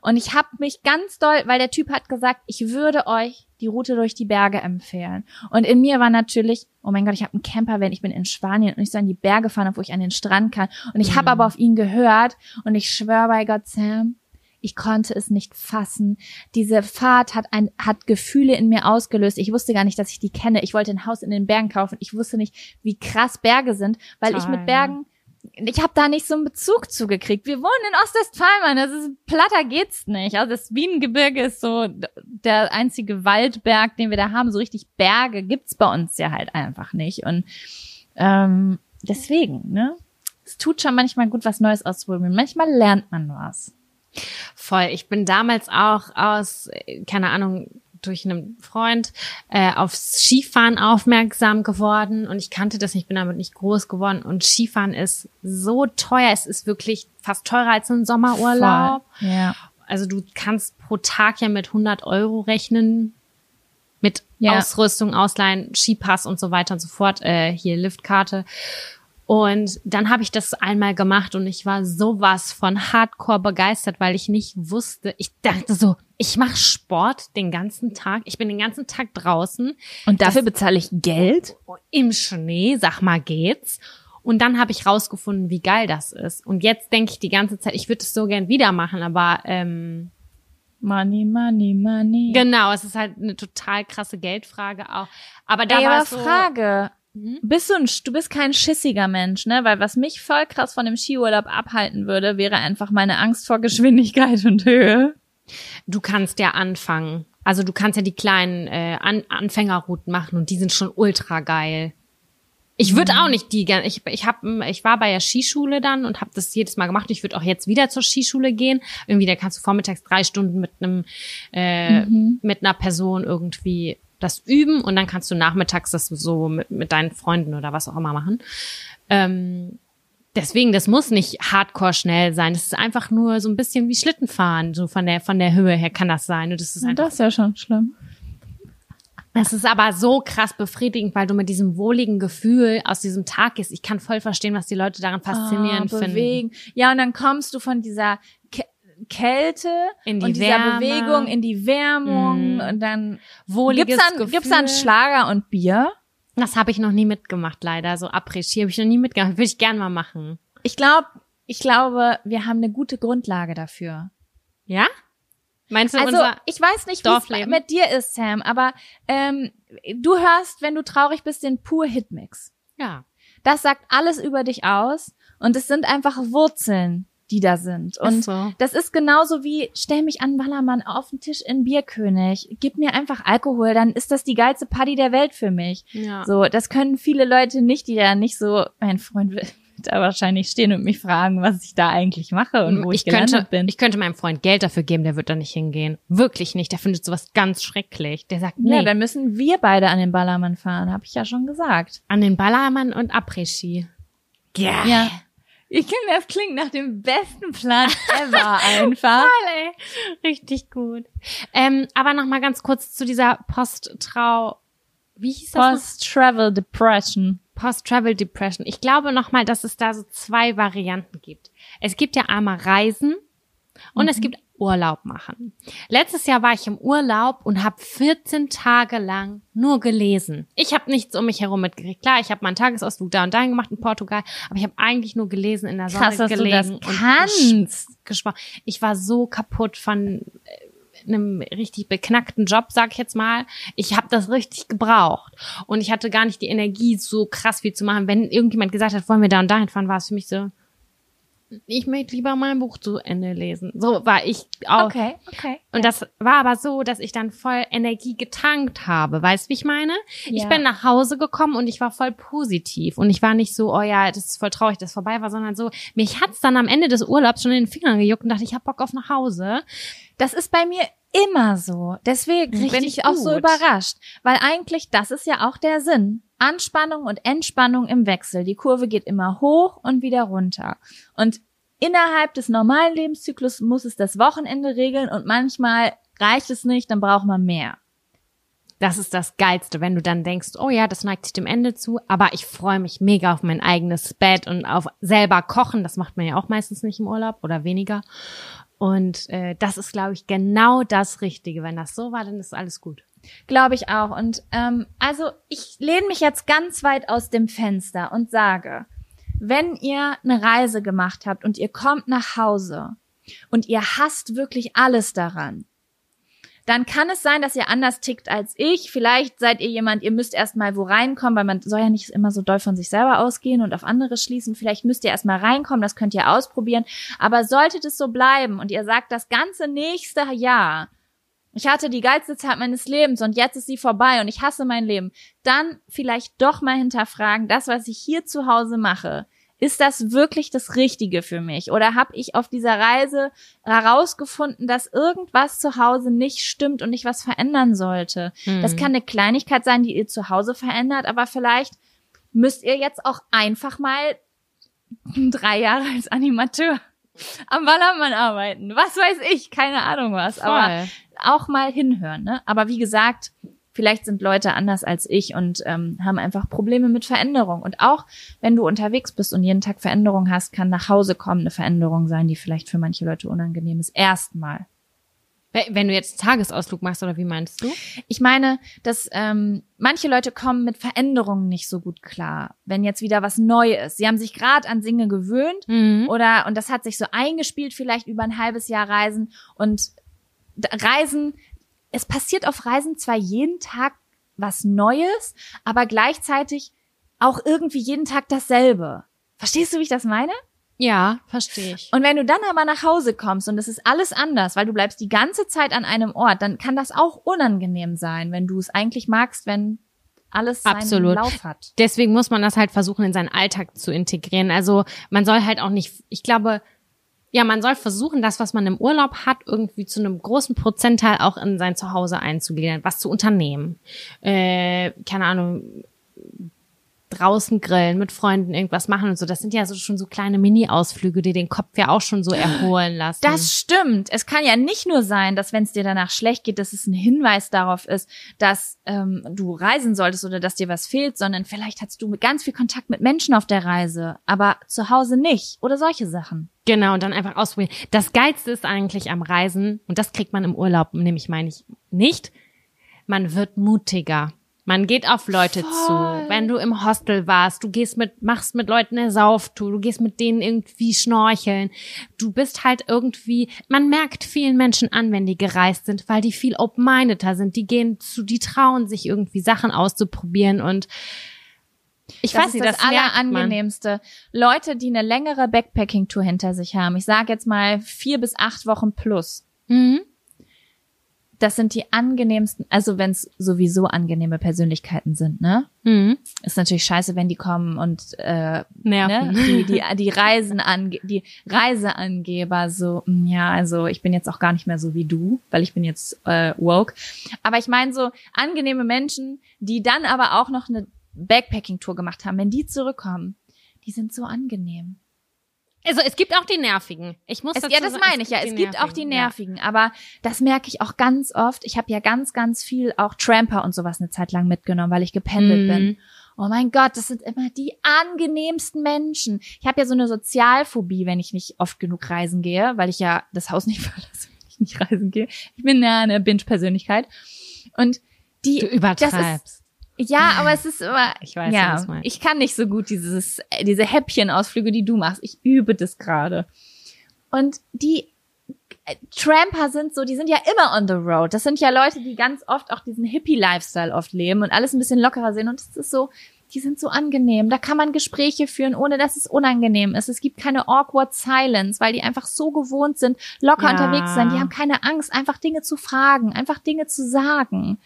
Und ich habe mich ganz doll, weil der Typ hat gesagt, ich würde euch die Route durch die Berge empfehlen. Und in mir war natürlich, oh mein Gott, ich habe einen Campervan, ich bin in Spanien und ich soll in die Berge fahren, obwohl ich an den Strand kann. Und ich habe aber auf ihn gehört und ich schwöre bei Gott, Sam, ich konnte es nicht fassen. Diese Fahrt hat ein hat Gefühle in mir ausgelöst. Ich wusste gar nicht, dass ich die kenne. Ich wollte ein Haus in den Bergen kaufen. Ich wusste nicht, wie krass Berge sind, weil ich Toll. mit Bergen ich habe da nicht so einen Bezug zugekriegt. Wir wohnen in Ostwestfalen, Mann. Das ist platter geht's nicht. Also das Bienengebirge ist so der einzige Waldberg, den wir da haben. So richtig Berge gibt's bei uns ja halt einfach nicht. Und ähm, deswegen, ne? Es tut schon manchmal gut, was Neues auszuprobieren. Manchmal lernt man was. Voll. Ich bin damals auch aus, keine Ahnung, durch einen Freund äh, aufs Skifahren aufmerksam geworden und ich kannte das nicht, bin damit nicht groß geworden und Skifahren ist so teuer, es ist wirklich fast teurer als ein Sommerurlaub. Voll. Ja. Also du kannst pro Tag ja mit 100 Euro rechnen, mit Ja. Ausrüstung, Ausleihen, Skipass und so weiter und so fort, äh, hier Liftkarte. Und dann habe ich das einmal gemacht und ich war sowas von Hardcore begeistert, weil ich nicht wusste. Ich dachte so, ich mache Sport den ganzen Tag. Ich bin den ganzen Tag draußen Und dafür bezahle ich Geld? im Schnee, sag mal, geht's. Und dann habe ich rausgefunden, wie geil das ist. Und jetzt denke ich die ganze Zeit, ich würde es so gern wieder machen, aber ähm, Money, money, money. genau, es ist halt eine total krasse Geldfrage auch. Aber da Ey, war aber so, Frage. Mhm. Bist du ein, du bist kein schissiger Mensch, ne? Weil was mich voll krass von dem Skiurlaub abhalten würde, wäre einfach meine Angst vor Geschwindigkeit und Höhe. du kannst ja anfangen. Also du kannst ja die kleinen äh, An Anfängerrouten machen und die sind schon ultra geil. Ich würde auch nicht die gerne. Ich ich hab, ich war bei der Skischule dann und habe das jedes Mal gemacht. Ich würde auch jetzt wieder zur Skischule gehen. Irgendwie da kannst du vormittags drei Stunden mit einem äh, mit einer Person irgendwie das üben und dann kannst du nachmittags das so mit, mit deinen Freunden oder was auch immer machen. Ähm, deswegen, das muss nicht hardcore schnell sein. Das ist einfach nur so ein bisschen wie Schlittenfahren. So von der, von der Höhe her kann das sein. Und das ist einfach, Das ist ja schon schlimm. das ist aber so krass befriedigend, weil du mit diesem wohligen Gefühl aus diesem Tag gehst. Ich kann voll verstehen, was die Leute daran faszinierend Ah, finden. Ja, und dann kommst du von dieser Kälte In die und dieser Wärme. Bewegung in die Wärmung Mhm. und dann Wohliges gibt's dann Gefühl. gibt's dann Schlager und Bier. Das habe ich noch nie mitgemacht, leider. So Après-Ski habe ich noch nie mitgemacht. Würde ich gern mal machen. Ich glaube, ich glaube, wir haben eine gute Grundlage dafür. Ja? Meinst du Also unser ich weiß nicht, wie es mit dir ist, Sam, aber ähm, du hörst, wenn du traurig bist, den pur Hitmix. Ja. Das sagt alles über dich aus und es sind einfach Wurzeln, die da sind. Und so. das ist genauso wie, stell mich an Ballermann auf den Tisch in Bierkönig, gib mir einfach Alkohol, dann ist das die geilste Party der Welt für mich. Ja. So, das können viele Leute nicht, die da nicht so, mein Freund wird da wahrscheinlich stehen und mich fragen, was ich da eigentlich mache und wo ich, könnte, gelandet bin. ich könnte meinem Freund Geld dafür geben, der wird da nicht hingehen. Wirklich nicht. Der findet sowas ganz schrecklich. Der sagt, nee, Ja, dann müssen wir beide an den Ballermann fahren, habe ich ja schon gesagt. an den Ballermann und Après-Ski. Ja. Ja. Ich finde, das klingt nach dem besten Plan ever einfach. Voll, ey. Richtig gut. Ähm, aber noch mal ganz kurz zu dieser Post-Trau... Wie hieß das? Post-Travel Depression. Post-Travel Depression. Ich glaube nochmal, dass es da so zwei Varianten gibt. Es gibt ja einmal Reisen und es gibt Urlaub machen. Letztes Jahr war ich im Urlaub und habe 14 Tage lang nur gelesen. Ich habe nichts um mich herum mitgekriegt. Klar, ich habe mal einen Tagesausflug da und dahin gemacht in Portugal, aber ich habe eigentlich nur gelesen in der Sonne Krass, dass du gelegen das und kannst. gesprochen. Ich war so kaputt von äh, einem richtig beknackten Job, sag ich jetzt mal. Ich habe das richtig gebraucht und ich hatte gar nicht die Energie, so krass viel zu machen. Wenn irgendjemand gesagt hat, wollen wir da und dahin fahren, war es für mich so, ich möchte lieber mein Buch zu Ende lesen. So war ich auch. Okay, okay. Und das war aber so, dass ich dann voll Energie getankt habe. Weißt du, wie ich meine? Ich Ja. bin nach Hause gekommen und ich war voll positiv. Und ich war nicht so, oh ja, das ist voll traurig, dass es vorbei war, sondern so, mich hat's dann am Ende des Urlaubs schon in den Fingern gejuckt und dachte, ich hab Bock auf nach Hause. Das ist bei mir immer so. Deswegen bin ich auch so überrascht. Weil eigentlich, das ist ja auch der Sinn. Anspannung und Entspannung im Wechsel. Die Kurve geht immer hoch und wieder runter. Und innerhalb des normalen Lebenszyklus muss es das Wochenende regeln und manchmal reicht es nicht, dann braucht man mehr. Das ist das Geilste, wenn du dann denkst, oh ja, das neigt sich dem Ende zu, aber ich freue mich mega auf mein eigenes Bett und auf selber kochen. Das macht man ja auch meistens nicht im Urlaub oder weniger. Und äh, das ist, glaube ich, genau das Richtige. Wenn das so war, dann ist alles gut. Glaube ich auch. Und ähm, also ich lehne mich jetzt ganz weit aus dem Fenster und sage, wenn ihr eine Reise gemacht habt und ihr kommt nach Hause und ihr hasst wirklich alles daran, dann kann es sein, dass ihr anders tickt als ich. Vielleicht seid ihr jemand, ihr müsst erstmal wo reinkommen, weil man soll ja nicht immer so doll von sich selber ausgehen und auf andere schließen. Vielleicht müsst ihr erstmal reinkommen, das könnt ihr ausprobieren. Aber solltet es so bleiben und ihr sagt das ganze nächste Jahr, ich hatte die geilste Zeit meines Lebens und jetzt ist sie vorbei und ich hasse mein Leben, dann vielleicht doch mal hinterfragen, das, was ich hier zu Hause mache, ist das wirklich das Richtige für mich? Oder habe ich auf dieser Reise herausgefunden, dass irgendwas zu Hause nicht stimmt und ich was verändern sollte? Das kann eine Kleinigkeit sein, die ihr zu Hause verändert, aber vielleicht müsst ihr jetzt auch einfach mal drei Jahre als Animateur am Ballermann arbeiten. Was weiß ich, keine Ahnung was. Aber auch mal hinhören. Ne? Aber wie gesagt, vielleicht sind Leute anders als ich und ähm, haben einfach Probleme mit Veränderung. Und auch wenn du unterwegs bist und jeden Tag Veränderung hast, kann nach Hause kommen eine Veränderung sein, die vielleicht für manche Leute unangenehm ist. Erstmal. Wenn du jetzt Tagesausflug machst, oder wie meinst du? Ich meine, dass ähm, manche Leute kommen mit Veränderungen nicht so gut klar, wenn jetzt wieder was neu ist. Sie haben sich gerade an Dinge gewöhnt Mhm. oder und das hat sich so eingespielt vielleicht über ein halbes Jahr Reisen und Reisen es passiert auf Reisen zwar jeden Tag was Neues, aber gleichzeitig auch irgendwie jeden Tag dasselbe. Verstehst du, wie ich das meine? Ja, verstehe ich. Und wenn du dann aber nach Hause kommst und es ist alles anders, weil du bleibst die ganze Zeit an einem Ort, dann kann das auch unangenehm sein, wenn du es eigentlich magst, wenn alles seinen Absolut. Lauf hat. Deswegen muss man das halt versuchen, in seinen Alltag zu integrieren. Also man soll halt auch nicht, ich glaube, ja, man soll versuchen, das, was man im Urlaub hat, irgendwie zu einem großen Prozentteil auch in sein Zuhause einzugliedern, was zu unternehmen. Äh, keine Ahnung, draußen grillen, mit Freunden irgendwas machen und so. Das sind ja so schon so kleine Mini-Ausflüge, die den Kopf ja auch schon so erholen lassen. Das stimmt. Es kann ja nicht nur sein, dass wenn es dir danach schlecht geht, dass es ein Hinweis darauf ist, dass ähm, du reisen solltest oder dass dir was fehlt, sondern vielleicht hast du ganz viel Kontakt mit Menschen auf der Reise, aber zu Hause nicht oder solche Sachen. Genau, und dann einfach ausprobieren. Das Geilste ist eigentlich am Reisen, und das kriegt man im Urlaub, nämlich meine ich nicht, man wird mutiger. Man geht auf Leute Voll. zu. Wenn du im Hostel warst, du gehst mit, machst mit Leuten eine Sauftour, du gehst mit denen irgendwie schnorcheln. Du bist halt irgendwie, man merkt vielen Menschen an, wenn die gereist sind, weil die viel open-mindeder sind. Die gehen zu, die trauen sich irgendwie Sachen auszuprobieren und ich das weiß nicht, das, das. Allerangenehmste. Leute, die eine längere Backpacking-Tour hinter sich haben. Ich sage jetzt mal vier bis acht Wochen plus. Mhm. Das sind die angenehmsten, also wenn es sowieso angenehme Persönlichkeiten sind, ne? Mhm. Ist natürlich scheiße, wenn die kommen und äh, Nerven. ne, die, die, die Reisen ange die Reiseangeber so, mm, ja, also ich bin jetzt auch gar nicht mehr so wie du, weil ich bin jetzt äh, woke. Aber ich meine so angenehme Menschen, die dann aber auch noch eine Backpacking-Tour gemacht haben, wenn die zurückkommen, die sind so angenehm. Also es gibt auch die Nervigen. Ich muss Es, dazu ja, das sagen, meine ich ja. Es gibt auch die Nervigen, aber das merke ich auch ganz oft. Ich habe ja ganz, ganz viel auch Tramper und sowas eine Zeit lang mitgenommen, weil ich gependelt Mhm. bin. Oh mein Gott, das sind immer die angenehmsten Menschen. Ich habe ja so eine Sozialphobie, wenn ich nicht oft genug reisen gehe, weil ich ja das Haus nicht verlasse, wenn ich nicht reisen gehe. Ich bin ja eine Binge-Persönlichkeit. Und die, Du übertreibst. Ja, aber es ist immer, Ich weiß, ja, was meinst. ich kann nicht so gut dieses, äh, diese Häppchenausflüge, die du machst. Ich übe das gerade. Und die äh, Tramper sind so, die sind ja immer on the road. Das sind ja Leute, die ganz oft auch diesen Hippie-Lifestyle oft leben und alles ein bisschen lockerer sehen. Und es ist so, die sind so angenehm. Da kann man Gespräche führen, ohne dass es unangenehm ist. Es gibt keine awkward silence, weil die einfach so gewohnt sind, locker Ja. unterwegs zu sein. Die haben keine Angst, einfach Dinge zu fragen, einfach Dinge zu sagen.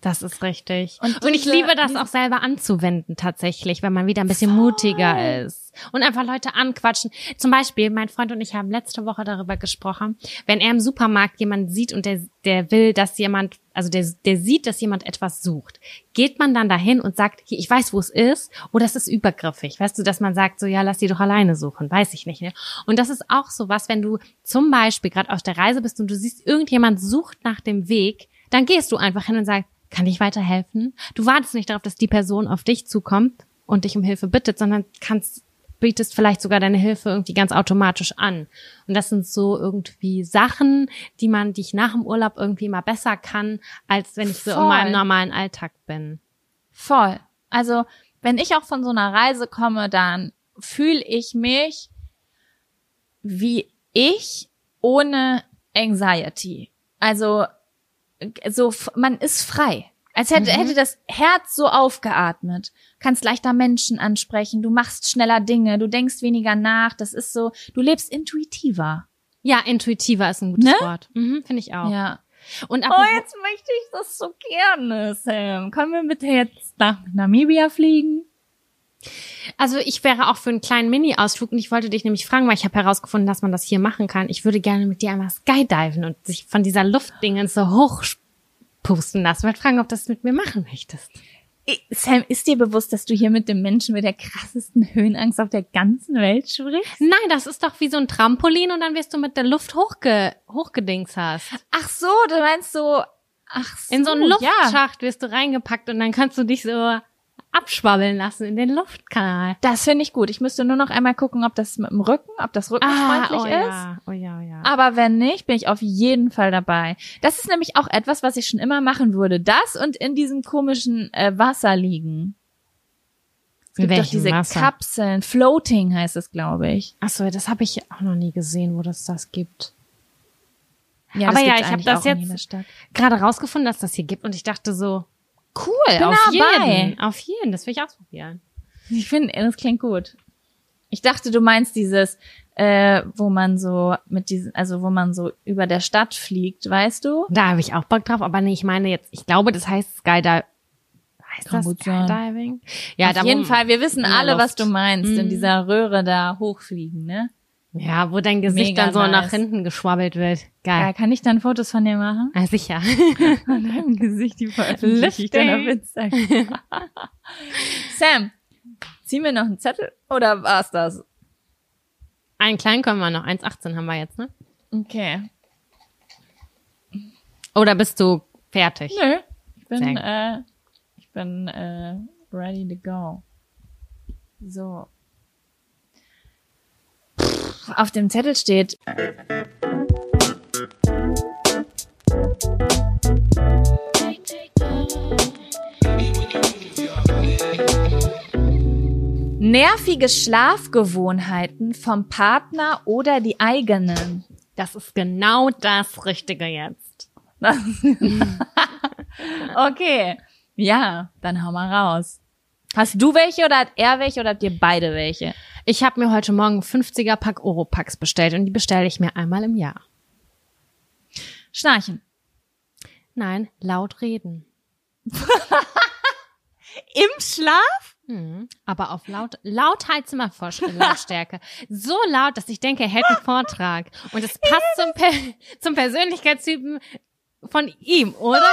Das ist richtig. Und Und, ich liebe das auch selber anzuwenden tatsächlich, wenn man wieder ein bisschen mutiger ist und einfach Leute anquatschen. Zum Beispiel, mein Freund und ich haben letzte Woche darüber gesprochen, wenn er im Supermarkt jemanden sieht und der, der will, dass jemand, also der, der sieht, dass jemand etwas sucht, geht man dann dahin und sagt, hier, ich weiß, wo es ist, oder es ist übergriffig. Weißt du, dass man sagt, so, ja, lass die doch alleine suchen, weiß ich nicht. Ne? Und das ist auch so was, wenn du zum Beispiel gerade auf der Reise bist und du siehst, irgendjemand sucht nach dem Weg, dann gehst du einfach hin und sagst, kann ich weiterhelfen? Du wartest nicht darauf, dass die Person auf dich zukommt und dich um Hilfe bittet, sondern kannst, bietest vielleicht sogar deine Hilfe irgendwie ganz automatisch an. Und das sind so irgendwie Sachen, die man, die ich nach dem Urlaub irgendwie immer besser kann, als wenn ich so Voll. in meinem normalen Alltag bin. Voll. Also, wenn ich auch von so einer Reise komme, dann fühle ich mich wie ich ohne Anxiety. Also, so, man ist frei. Als hätte, hätte das Herz so aufgeatmet. Kannst leichter Menschen ansprechen, du machst schneller Dinge, du denkst weniger nach, das ist so, du lebst intuitiver. Ja, intuitiver ist ein gutes Ne? Wort. Mhm, Finde ich auch. Ja. Und Oh, apropos, jetzt möchte ich das so gerne, Sam. Können wir bitte jetzt nach Namibia fliegen? Also ich wäre auch für einen kleinen Mini-Ausflug und ich wollte dich nämlich fragen, weil ich habe herausgefunden, dass man das hier machen kann. Ich würde gerne mit dir einmal skydiven und sich von dieser Luftdingen so hochpusten lassen. Ich wollte fragen, ob du das mit mir machen möchtest. Ich- Sam, ist dir bewusst, dass du hier mit dem Menschen mit der krassesten Höhenangst auf der ganzen Welt sprichst? Nein, das ist doch wie so ein Trampolin und dann wirst du mit der Luft hochge hochgedings hast. Ach so, du meinst so, ach so. In so einen Ja. Luftschacht wirst du reingepackt und dann kannst du dich so abschwabbeln lassen in den Luftkanal. Das finde ich gut. Ich müsste nur noch einmal gucken, ob das mit dem Rücken, ob das rückenfreundlich oh ist. ja, oh ja, oh ja. Aber wenn nicht, bin ich auf jeden Fall dabei. Das ist nämlich auch etwas, was ich schon immer machen würde. Das und in diesem komischen äh, Wasser liegen. Es gibt doch diese Wasser? Kapseln. Floating heißt es, glaube ich. Ach so, das habe ich auch noch nie gesehen, wo das das gibt. Ja, Aber ja, ich hab eigentlich das jetzt-. Gerade rausgefunden, dass das hier gibt und ich dachte so, cool, bin auf dabei. jeden, auf jeden, das will ich ausprobieren. Ich finde, das klingt gut. Ich dachte, du meinst dieses, äh, wo man so mit diesen, also wo man so über der Stadt fliegt, weißt du? Da habe ich auch Bock drauf, aber nee, ich meine jetzt, ich glaube, das heißt Skydive. Heißt Kann das. Skydiving? Ja, Auf jeden Fall, wir wissen alle, was Luft. du meinst, in Mhm. dieser Röhre da hochfliegen, ne? Ja, wo dein Gesicht Mega dann so nice. nach hinten geschwabbelt wird. Ja, Geil. kann ich dann Fotos von dir machen? Ah, sicher. Von deinem Gesicht, die veröffentliche ich dann auf Instagram. Sam, zieh mir noch einen Zettel oder war's das? Einen kleinen können wir noch. 1,18 haben wir jetzt, ne? Okay. Oder bist du fertig? Nö. Ich bin, äh, ich bin äh, ready to go. So. Auf dem Zettel steht. Nervige Schlafgewohnheiten vom Partner oder die eigenen. Das ist genau das Richtige jetzt. okay. Ja, dann hau mal raus. Hast du welche oder hat er welche oder habt ihr beide welche? Ich habe mir heute Morgen 50er Pack Oropax bestellt und die bestelle ich mir einmal im Jahr. Schnarchen. Nein, laut reden. Im Schlaf? Hm, aber auf laut, Lautheitszimmerlautstärke. so laut, dass ich denke, er hält einen Vortrag. Und es passt zum, per zum Persönlichkeitstypen von ihm, oder?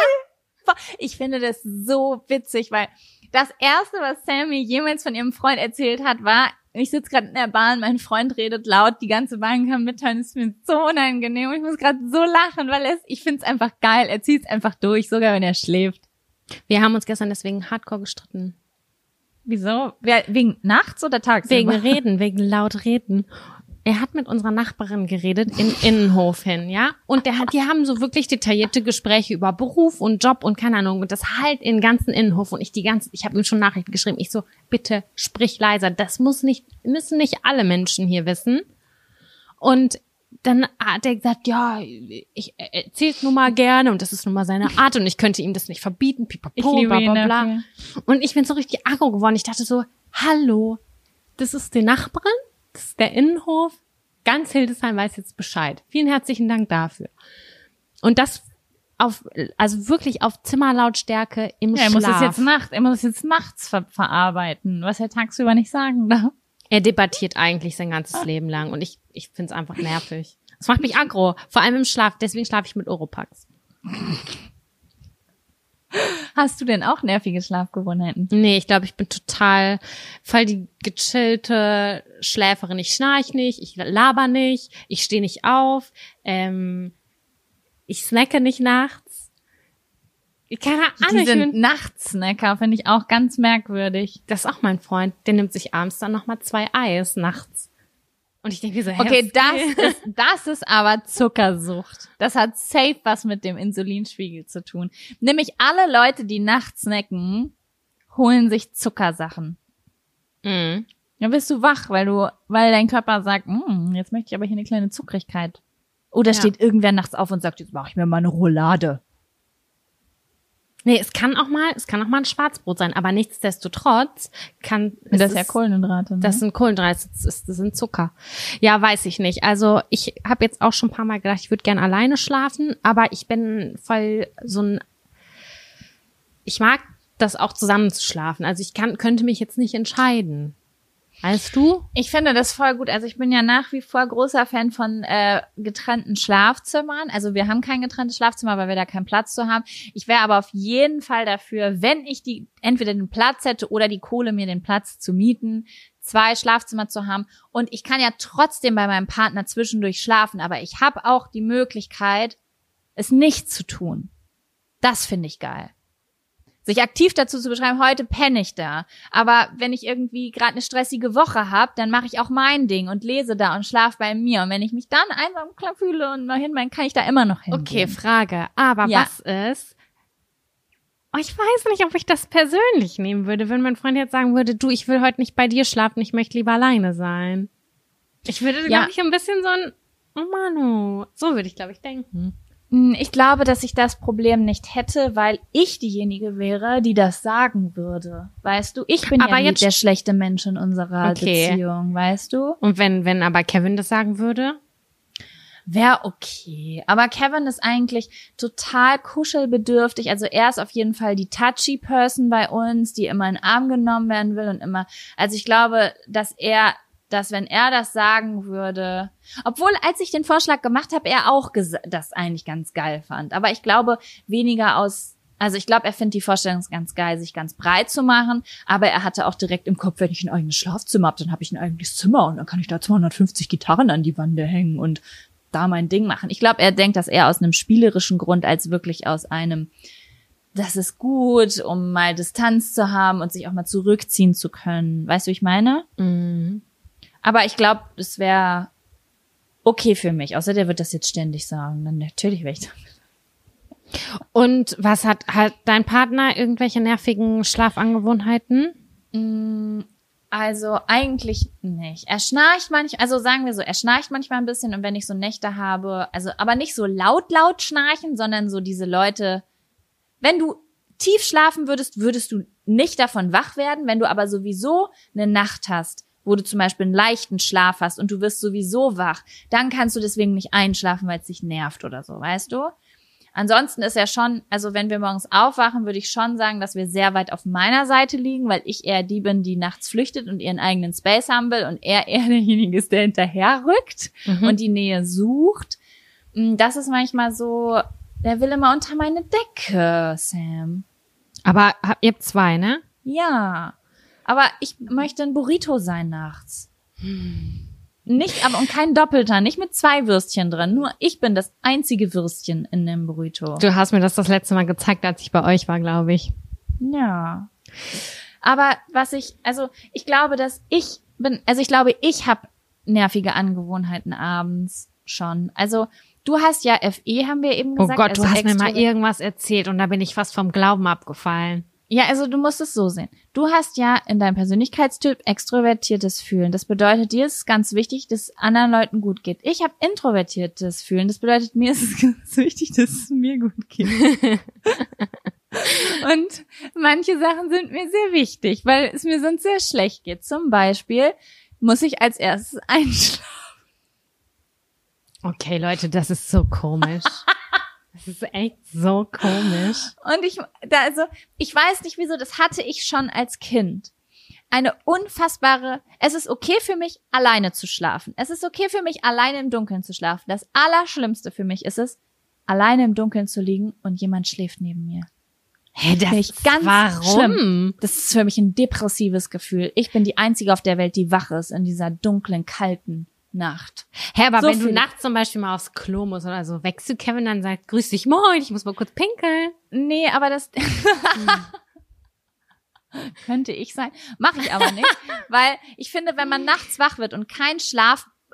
Ich finde das so witzig, weil das erste, was Sammy jemals von ihrem Freund erzählt hat, war, ich sitze gerade in der Bahn, mein Freund redet laut, die ganze Bahn kann es ist mir so unangenehm. Ich muss gerade so lachen, weil es, ich finde es einfach geil. Er zieht es einfach durch, sogar wenn er schläft. Wir haben uns gestern deswegen hardcore gestritten. Wieso? Wegen nachts oder tagsüber? Wegen Reden, wegen laut Reden. Er hat mit unserer Nachbarin geredet in Innenhof hin, ja? Und der hat, die haben so wirklich detaillierte Gespräche über Beruf und Job und keine Ahnung und das halt in ganzen Innenhof und ich die ganze, ich habe ihm schon Nachrichten geschrieben. Ich so, bitte sprich leiser. Das muss nicht, müssen nicht alle Menschen hier wissen. Und dann hat er gesagt, ja, ich er erzählt nun mal gerne und das ist nun mal seine Art und ich könnte ihm das nicht verbieten. Pipapo, bla, bla, bla. Und ich bin so richtig aggro geworden. Ich dachte so, hallo, das ist die Nachbarin, ist der Innenhof. Ganz Hildesheim weiß jetzt Bescheid. Vielen herzlichen Dank dafür. Und das auf, also wirklich auf Zimmerlautstärke im Ja, er Schlaf. muss es jetzt nachts, er muss es jetzt nachts ver verarbeiten, was er tagsüber nicht sagen darf. er debattiert eigentlich sein ganzes Leben lang und ich, ich finde es einfach nervig. Das macht mich aggro, vor allem im Schlaf. Deswegen schlafe ich mit Oropax. Hast du denn auch nervige Schlafgewohnheiten? Nee, ich glaube, ich bin total voll die gechillte Schläferin. Ich schnarch nicht, ich laber nicht, ich stehe nicht auf, ähm, ich snacke nicht nachts. Ich Keine Ahnung, Diese bin, Nachtsnacker finde ich auch ganz merkwürdig. das ist auch mein Freund. Der nimmt sich abends dann nochmal zwei Eis nachts. Und ich denke so, hä, Okay, das ist, das ist aber Zuckersucht. Das hat safe was mit dem Insulinspiegel zu tun. Nämlich alle Leute, die nachts snacken, holen sich Zuckersachen. Mhm. Dann bist du wach, weil du, weil dein Körper sagt, "Hm, jetzt möchte ich aber hier eine kleine Zuckrigkeit. Oder Ja. steht irgendwer nachts auf und sagt, jetzt mache ich mir mal eine Roulade. Nee, es kann auch mal, es kann auch mal ein Schwarzbrot sein, aber nichtsdestotrotz kann Das ist ja Kohlenhydrate. Ne? Das sind Kohlenhydrate, das, ist, das sind Zucker. Ja, weiß ich nicht. Also ich habe jetzt auch schon ein paar Mal gedacht, ich würde gern alleine schlafen, aber ich bin voll so ein. Ich mag das auch zusammen zu schlafen. Also ich kann, könnte mich jetzt nicht entscheiden. Weißt du? Ich finde das voll gut. Also ich bin ja nach wie vor großer Fan von äh, getrennten Schlafzimmern. Also wir haben kein getrenntes Schlafzimmer, weil wir da keinen Platz zu haben. Ich wäre aber auf jeden Fall dafür, wenn ich die entweder den Platz hätte oder die Kohle mir den Platz zu mieten, zwei Schlafzimmer zu haben. Und ich kann ja trotzdem bei meinem Partner zwischendurch schlafen, aber ich habe auch die Möglichkeit, es nicht zu tun. Das finde ich geil sich aktiv dazu zu beschreiben, heute penne ich da. Aber wenn ich irgendwie gerade eine stressige Woche habe, dann mache ich auch mein Ding und lese da und schlaf bei mir. Und wenn ich mich dann einsam klar fühle und mal hin, dann kann ich da immer noch hin. Okay, Frage. Aber Ja. was ist? Oh, ich weiß nicht, ob ich das persönlich nehmen würde, wenn mein Freund jetzt sagen würde, du, ich will heute nicht bei dir schlafen, ich möchte lieber alleine sein. Ich würde, Ja. glaube ich, ein bisschen so ein, oh Manu, so würde ich, glaube ich, denken. Hm, Ich glaube, dass ich das Problem nicht hätte, weil ich diejenige wäre, die das sagen würde. Weißt du? Ich bin Aber ja jetzt- der schlechte Mensch in unserer Okay. Beziehung, weißt du? Und wenn, wenn aber Kevin das sagen würde? Wäre okay. Aber Kevin ist eigentlich total kuschelbedürftig. Also er ist auf jeden Fall die touchy Person bei uns, die immer in den Arm genommen werden will und immer. Also ich glaube, dass er dass wenn er das sagen würde, obwohl als ich den Vorschlag gemacht habe, er auch das eigentlich ganz geil fand. Aber ich glaube weniger aus, also ich glaube, er findet die Vorstellung ganz geil, sich ganz breit zu machen. Aber er hatte auch direkt im Kopf, wenn ich ein eigenes Schlafzimmer habe, dann habe ich ein eigenes Zimmer und dann kann ich da 250 Gitarren an die Wände hängen und da mein Ding machen. Ich glaube, er denkt das eher aus einem spielerischen Grund als wirklich aus einem, das ist gut, um mal Distanz zu haben und sich auch mal zurückziehen zu können. Weißt du, wie ich meine? Mhm. Aber ich glaube, es wäre okay für mich. Außer der wird das jetzt ständig sagen. Dann natürlich wäre ich da. Und was hat, hat dein Partner irgendwelche nervigen Schlafangewohnheiten? Also eigentlich nicht. Er schnarcht manchmal, also sagen wir so, er schnarcht manchmal ein bisschen und wenn ich so Nächte habe, also aber nicht so laut laut schnarchen, sondern so diese Leute, wenn du tief schlafen würdest, würdest du nicht davon wach werden, wenn du aber sowieso eine Nacht hast, wo du zum Beispiel einen leichten Schlaf hast und du wirst sowieso wach, dann kannst du deswegen nicht einschlafen, weil es dich nervt oder so, weißt du? Ansonsten ist er schon, also wenn wir morgens aufwachen, würde ich schon sagen, dass wir sehr weit auf meiner Seite liegen, weil ich eher die bin, die nachts flüchtet und ihren eigenen Space haben will und er eher derjenige ist, der hinterher rückt und die Nähe sucht. Mm, Das ist manchmal so, der will immer unter meine Decke, Sam. Aber habt ihr zwei, ne? Ja. Aber ich möchte ein Burrito sein nachts. Nicht, aber und kein Doppelter, nicht mit zwei Würstchen drin. Nur ich bin das einzige Würstchen in dem Burrito. Du hast mir das das letzte Mal gezeigt, als ich bei euch war, glaube ich. Ja. Aber was ich, also ich glaube, dass ich bin, also ich glaube, ich habe nervige Angewohnheiten abends schon. Also du hast ja FE, haben wir eben Oh gesagt. Gott, du also hast mir mal irgendwas erzählt und da bin ich fast vom Glauben abgefallen. Ja, also du musst es so sehen. Du hast ja in deinem Persönlichkeitstyp extrovertiertes Fühlen. Das bedeutet, dir ist es ganz wichtig, dass es anderen Leuten gut geht. Ich habe introvertiertes Fühlen. Das bedeutet, mir ist es ganz wichtig, dass es mir gut geht. Und manche Sachen sind mir sehr wichtig, weil es mir sonst sehr schlecht geht. Zum Beispiel muss ich als erstes einschlafen. Okay, Leute, das ist so komisch. Das ist echt so komisch. Und ich, da, also, ich weiß nicht wieso, das hatte ich schon als Kind. Eine unfassbare, es ist okay für mich, alleine zu schlafen. Es ist okay für mich, alleine im Dunkeln zu schlafen. Das Allerschlimmste für mich ist es, alleine im Dunkeln zu liegen und jemand schläft neben mir. Hä, das Finde ich ganz warum? schlimm. Das ist für mich ein depressives Gefühl. Ich bin die Einzige auf der Welt, die wach ist in dieser dunklen, kalten Nacht. Hä, aber So wenn du viel. nachts zum Beispiel mal aufs Klo musst oder so, wächst du Kevin dann sagt, grüß dich, moin, ich muss mal kurz pinkeln. Nee, aber das könnte ich sein. Mache ich aber nicht, weil ich finde, wenn man nachts wach wird und kein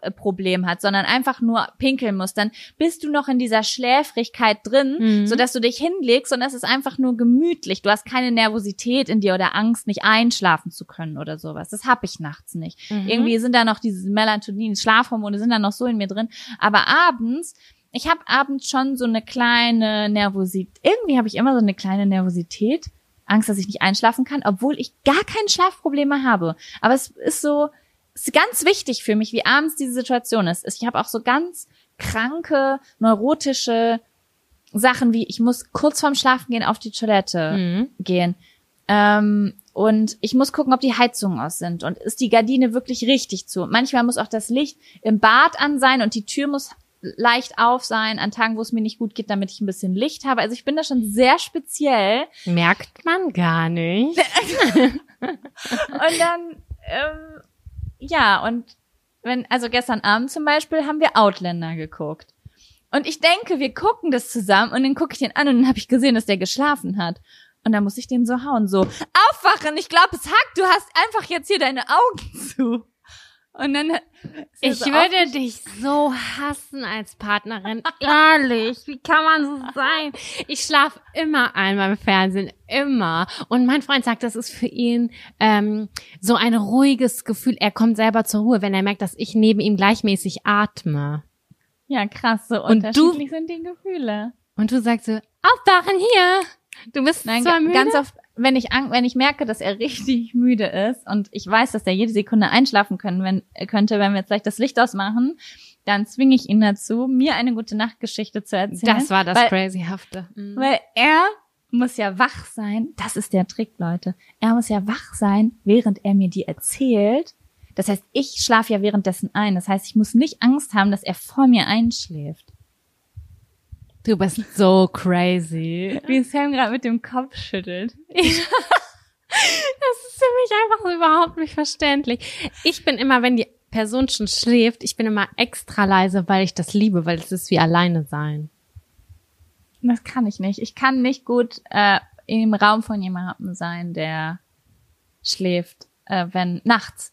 Schlafproblem hat, sondern einfach nur pinkeln muss, dann bist du noch in dieser Schläfrigkeit drin, Mhm. sodass du dich hinlegst und es ist einfach nur gemütlich. Du hast keine Nervosität in dir oder Angst, nicht einschlafen zu können oder sowas. Das habe ich nachts nicht. Mhm. Irgendwie sind da noch diese Melatonin, Schlafhormone sind da noch so in mir drin, aber abends ich habe abends schon so eine kleine Nervosität. Irgendwie habe ich immer so eine kleine Nervosität. Angst, dass ich nicht einschlafen kann, obwohl ich gar keine Schlafprobleme habe. Aber es ist so, ist ganz wichtig für mich, wie abends diese Situation ist. Ich habe auch so ganz kranke, neurotische Sachen wie, ich muss kurz vorm Schlafen gehen auf die Toilette Mhm. gehen. Ähm, und ich muss gucken, ob die Heizungen aus sind. Und ist die Gardine wirklich richtig zu? Manchmal muss auch das Licht im Bad an sein und die Tür muss leicht auf sein an Tagen, wo es mir nicht gut geht, damit ich ein bisschen Licht habe. Also ich bin da schon sehr speziell. Merkt man gar nicht. Und dann, ähm, ja, und wenn, also gestern Abend zum Beispiel haben wir Outlander geguckt. Und ich denke, wir gucken das zusammen und dann gucke ich den an und dann habe ich gesehen, dass der geschlafen hat. Und dann muss ich den so hauen, so, aufwachen, ich glaube, es hackt, du hast einfach jetzt hier deine Augen zu. Und dann, Ich so würde dich so hassen als Partnerin. Ehrlich, wie kann man so sein? Ich schlafe immer ein beim Fernsehen, immer. Und mein Freund sagt, das ist für ihn ähm, so ein ruhiges Gefühl. Er kommt selber zur Ruhe, wenn er merkt, dass ich neben ihm gleichmäßig atme. Ja, krass, so Und du- sind die Gefühle. Und du sagst so, aufwachen hier. Du bist Nein, zwar müde. ganz oft, wenn ich, wenn ich merke, dass er richtig müde ist und ich weiß, dass er jede Sekunde einschlafen können, wenn, äh, könnte, wenn wir jetzt gleich das Licht ausmachen, dann zwinge ich ihn dazu, mir eine gute Nachtgeschichte zu erzählen. das war das weil, Crazyhafte. Mhm. Weil er muss ja wach sein. Das ist der Trick, Leute. Er muss ja wach sein, während er mir die erzählt, Das heißt, ich schlafe ja währenddessen ein. Das heißt, ich muss nicht Angst haben, dass er vor mir einschläft. Du bist so crazy. Wie Sam gerade mit dem Kopf schüttelt. Das ist für mich einfach so überhaupt nicht verständlich. Ich bin immer, wenn die Person schon schläft, ich bin immer extra leise, weil ich das liebe, weil es ist wie alleine sein. Das kann ich nicht. Ich kann nicht gut äh, im Raum von jemandem sein, der schläft, äh, wenn nachts.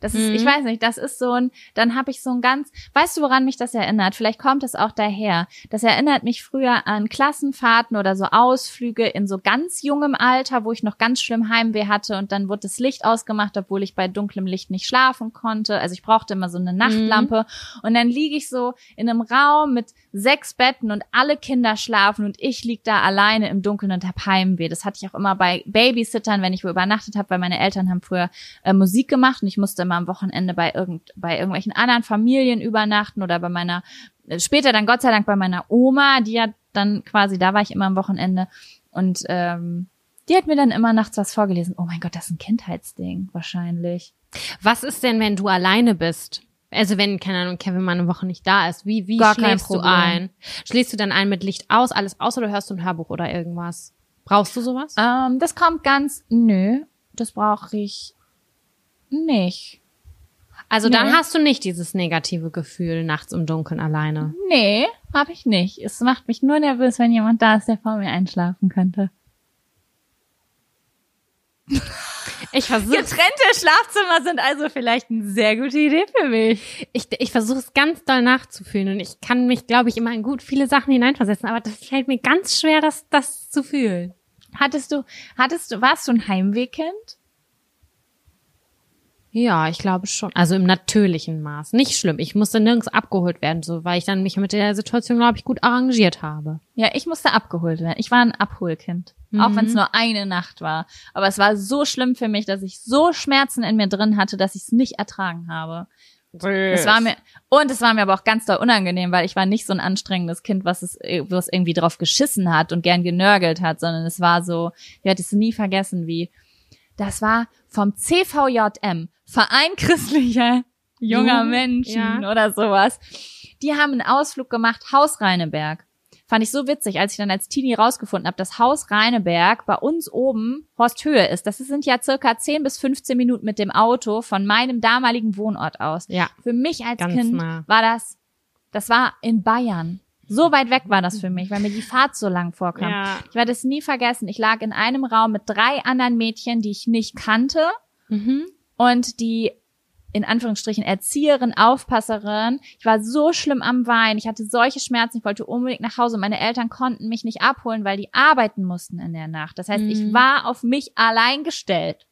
Das ist, ich Mhm. weiß nicht, das ist so ein, dann habe ich so ein ganz, weißt du, woran mich das erinnert? Vielleicht kommt es auch daher. Das erinnert mich früher an Klassenfahrten oder so Ausflüge in so ganz jungem Alter, wo ich noch ganz schlimm Heimweh hatte und dann wurde das Licht ausgemacht, obwohl ich bei dunklem Licht nicht schlafen konnte. Also ich brauchte immer so eine Nachtlampe und dann liege ich so in einem Raum mit sechs Betten und alle Kinder schlafen und ich lieg da alleine im Dunkeln und hab Heimweh. Das hatte ich auch immer bei Babysittern, wenn ich wo übernachtet habe, weil meine Eltern haben früher äh, Musik gemacht und ich musste immer am Wochenende bei irgend bei irgendwelchen anderen Familien übernachten oder bei meiner äh, später dann Gott sei Dank bei meiner Oma, die hat dann quasi da war ich immer am Wochenende und ähm, die hat mir dann immer nachts was vorgelesen. Oh mein Gott, das ist ein Kindheitsding wahrscheinlich. Was ist denn, wenn du alleine bist? Also wenn, keine Ahnung, Kevin mal eine Woche nicht da ist, wie, wie Gar schläfst du ein? Schläfst du dann ein mit Licht aus, alles aus oder hörst du ein Hörbuch oder irgendwas? Brauchst du sowas? Ähm, das kommt ganz, nö, das brauche ich nicht. Also dann nee. hast du nicht dieses negative Gefühl nachts im Dunkeln alleine. Nee, habe ich nicht. Es macht mich nur nervös, wenn jemand da ist, der vor mir einschlafen könnte. Ich versuche Getrennte Schlafzimmer sind also vielleicht eine sehr gute Idee für mich. ich, ich versuche es ganz doll nachzufühlen und ich kann mich, glaube ich, immer in gut viele Sachen hineinversetzen, aber das fällt mir ganz schwer, das, das zu fühlen. Hattest du, hattest du, warst du ein Heimwehkind? Ja, ich glaube schon. Also im natürlichen Maß. Nicht schlimm. Ich musste nirgends abgeholt werden, so weil ich dann mich mit der Situation, glaube ich, gut arrangiert habe. Ja, ich musste abgeholt werden. Ich war ein Abholkind. Auch Mhm. wenn es nur eine Nacht war. Aber es war so schlimm für mich, dass ich so Schmerzen in mir drin hatte, dass ich es nicht ertragen habe. Es war mir, und es war mir aber auch ganz doll unangenehm, weil ich war nicht so ein anstrengendes Kind, was es, wo es irgendwie drauf geschissen hat und gern genörgelt hat, sondern es war so, ich werde es nie vergessen, wie, das war vom CVJM, Verein christlicher junger Menschen ja. oder sowas. Die haben einen Ausflug gemacht, Haus Rheineberg. Fand ich so witzig, als ich dann als Teenie rausgefunden habe, dass Haus Rheineberg bei uns oben Horsthöhe ist. Das sind ja circa 10 bis 15 Minuten mit dem Auto von meinem damaligen Wohnort aus. Ja. Für mich als Ganz Kind nah. war das, das war in Bayern. So weit weg war das für mich, weil mir die Fahrt so lang vorkam. Ja. Ich werde es nie vergessen. Ich lag in einem Raum mit drei anderen Mädchen, die ich nicht kannte Mhm. Und die in Anführungsstrichen Erzieherin, Aufpasserin. Ich war so schlimm am Weinen. Ich hatte solche Schmerzen. Ich wollte unbedingt nach Hause. Meine Eltern konnten mich nicht abholen, weil die arbeiten mussten in der Nacht. Das heißt, ich Mhm. war auf mich allein gestellt.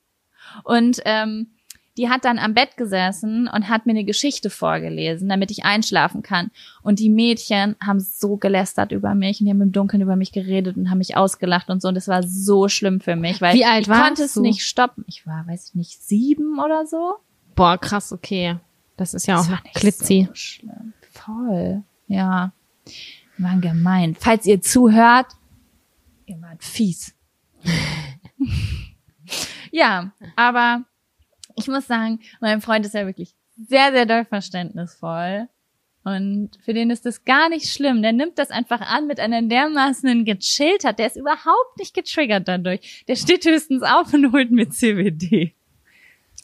Und ähm, die hat dann am Bett gesessen und hat mir eine Geschichte vorgelesen, damit ich einschlafen kann. Und die Mädchen haben so gelästert über mich und die haben im Dunkeln über mich geredet und haben mich ausgelacht und so. Und das war so schlimm für mich, weil Wie alt ich konnte es nicht stoppen. Ich war, weiß ich nicht, sieben oder so. Boah, krass, okay. Das ist ja auch Das war noch nicht Klitzi. So schlimm. Voll. Ja. Waren gemein. Falls ihr zuhört, ihr wart fies. ja, aber ich muss sagen, mein Freund ist ja wirklich sehr, sehr doll verständnisvoll. Und für den ist das gar nicht schlimm. Der nimmt das einfach an mit einer dermaßen gechilltheit. Der ist überhaupt nicht getriggert dadurch. Der steht höchstens auf und holt mir CBD.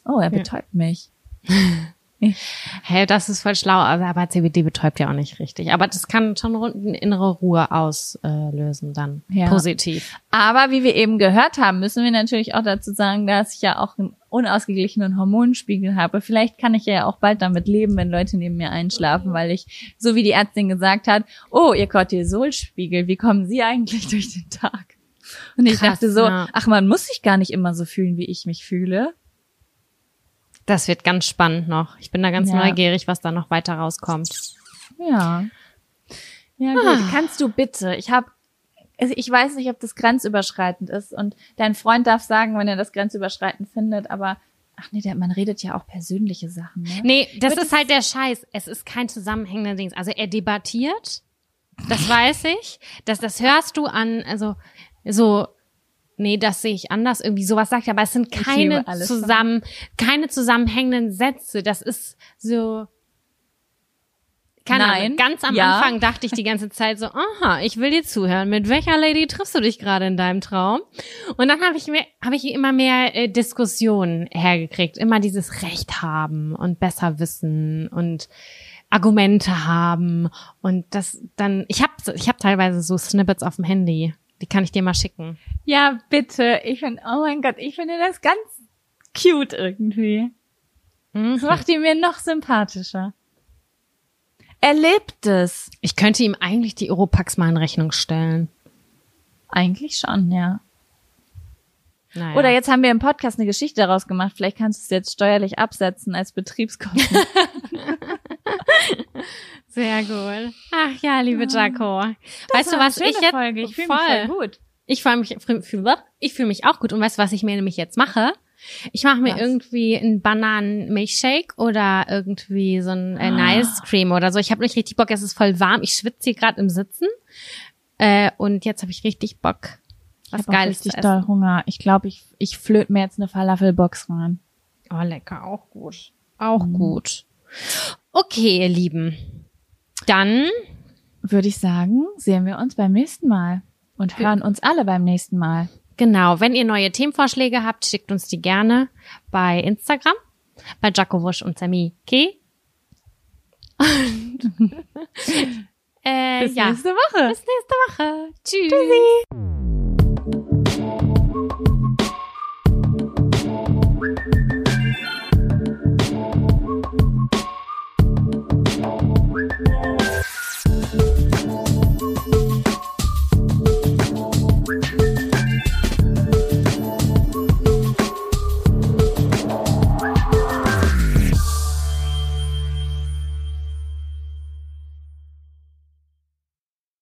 Oh, er betäubt mich. Hey, das ist voll schlau, aber CBD betäubt ja auch nicht richtig. Aber das kann schon innere Ruhe auslösen dann. Ja. Positiv. Aber wie wir eben gehört haben, müssen wir natürlich auch dazu sagen, dass ich ja auch einen unausgeglichenen Hormonspiegel habe. Vielleicht kann ich ja auch bald damit leben, wenn Leute neben mir einschlafen, weil ich, so wie die Ärztin gesagt hat, oh, ihr Cortisolspiegel, wie kommen Sie eigentlich durch den Tag? Und ich Krass, dachte so, ja. ach, man muss sich gar nicht immer so fühlen, wie ich mich fühle. Das wird ganz spannend noch. Ich bin da ganz Ja. neugierig, was da noch weiter rauskommt. Ja. Ja, gut. Ah. Kannst du bitte, ich habe also ich weiß nicht, ob das grenzüberschreitend ist und dein Freund darf sagen, wenn er das grenzüberschreitend findet, aber ach nee, der, man redet ja auch persönliche Sachen, ne? Nee, das Wird ist halt der Scheiß. Es ist kein zusammenhängender Dings. Also er debattiert, das weiß ich. Das, das hörst du an, also so, nee, das sehe ich anders, irgendwie sowas sagt er, aber es sind keine zusammen, keine zusammenhängenden Sätze. Das ist so, keine Nein, Ahnung, ganz am ja. Anfang dachte ich die ganze Zeit so, aha, ich will dir zuhören. Mit welcher Lady triffst du dich gerade in deinem Traum? Und dann habe ich mir, habe ich immer mehr äh, Diskussionen hergekriegt, immer dieses Recht haben und besser wissen und Argumente haben und das dann, ich habe ich hab teilweise so Snippets auf dem Handy, die kann ich dir mal schicken. Ja, bitte. Ich finde, oh mein Gott, ich finde das ganz cute irgendwie. Mhm. Das macht ihn mir noch sympathischer. Er lebt es. Ich könnte ihm eigentlich die Europax mal in Rechnung stellen. Eigentlich schon, ja. Naja. Oder jetzt haben wir im Podcast eine Geschichte daraus gemacht. Vielleicht kannst du es jetzt steuerlich absetzen als Betriebskosten. Sehr gut. Ach ja, liebe Jaco. weißt du was? Ich jetzt Folge. Ich fühle mich voll gut. Ich fühle mich, ich fühle mich auch gut. Und weißt du, was ich mir nämlich jetzt mache? Ich mache mir Was? irgendwie einen Bananen-Milchshake oder irgendwie so ein äh, Ah. Ice Cream oder so. Ich habe nicht richtig Bock. Es ist voll warm. Ich schwitze hier gerade im Sitzen. Äh, und jetzt habe ich richtig Bock, was ich hab auch Geiles zu richtig doll Hunger. Ich glaube, ich, ich flöt mir jetzt eine Falafelbox rein. Oh, lecker. Auch gut. Auch gut. Okay, ihr Lieben. Dann Würde ich sagen, sehen wir uns beim nächsten Mal. Und hören uns alle beim nächsten Mal. Genau, wenn ihr neue Themenvorschläge habt, schickt uns die gerne bei Instagram, bei Jaco Wusch und Sammy K. Und, äh, Bis ja, nächste Woche. bis nächste Woche. Tschüss.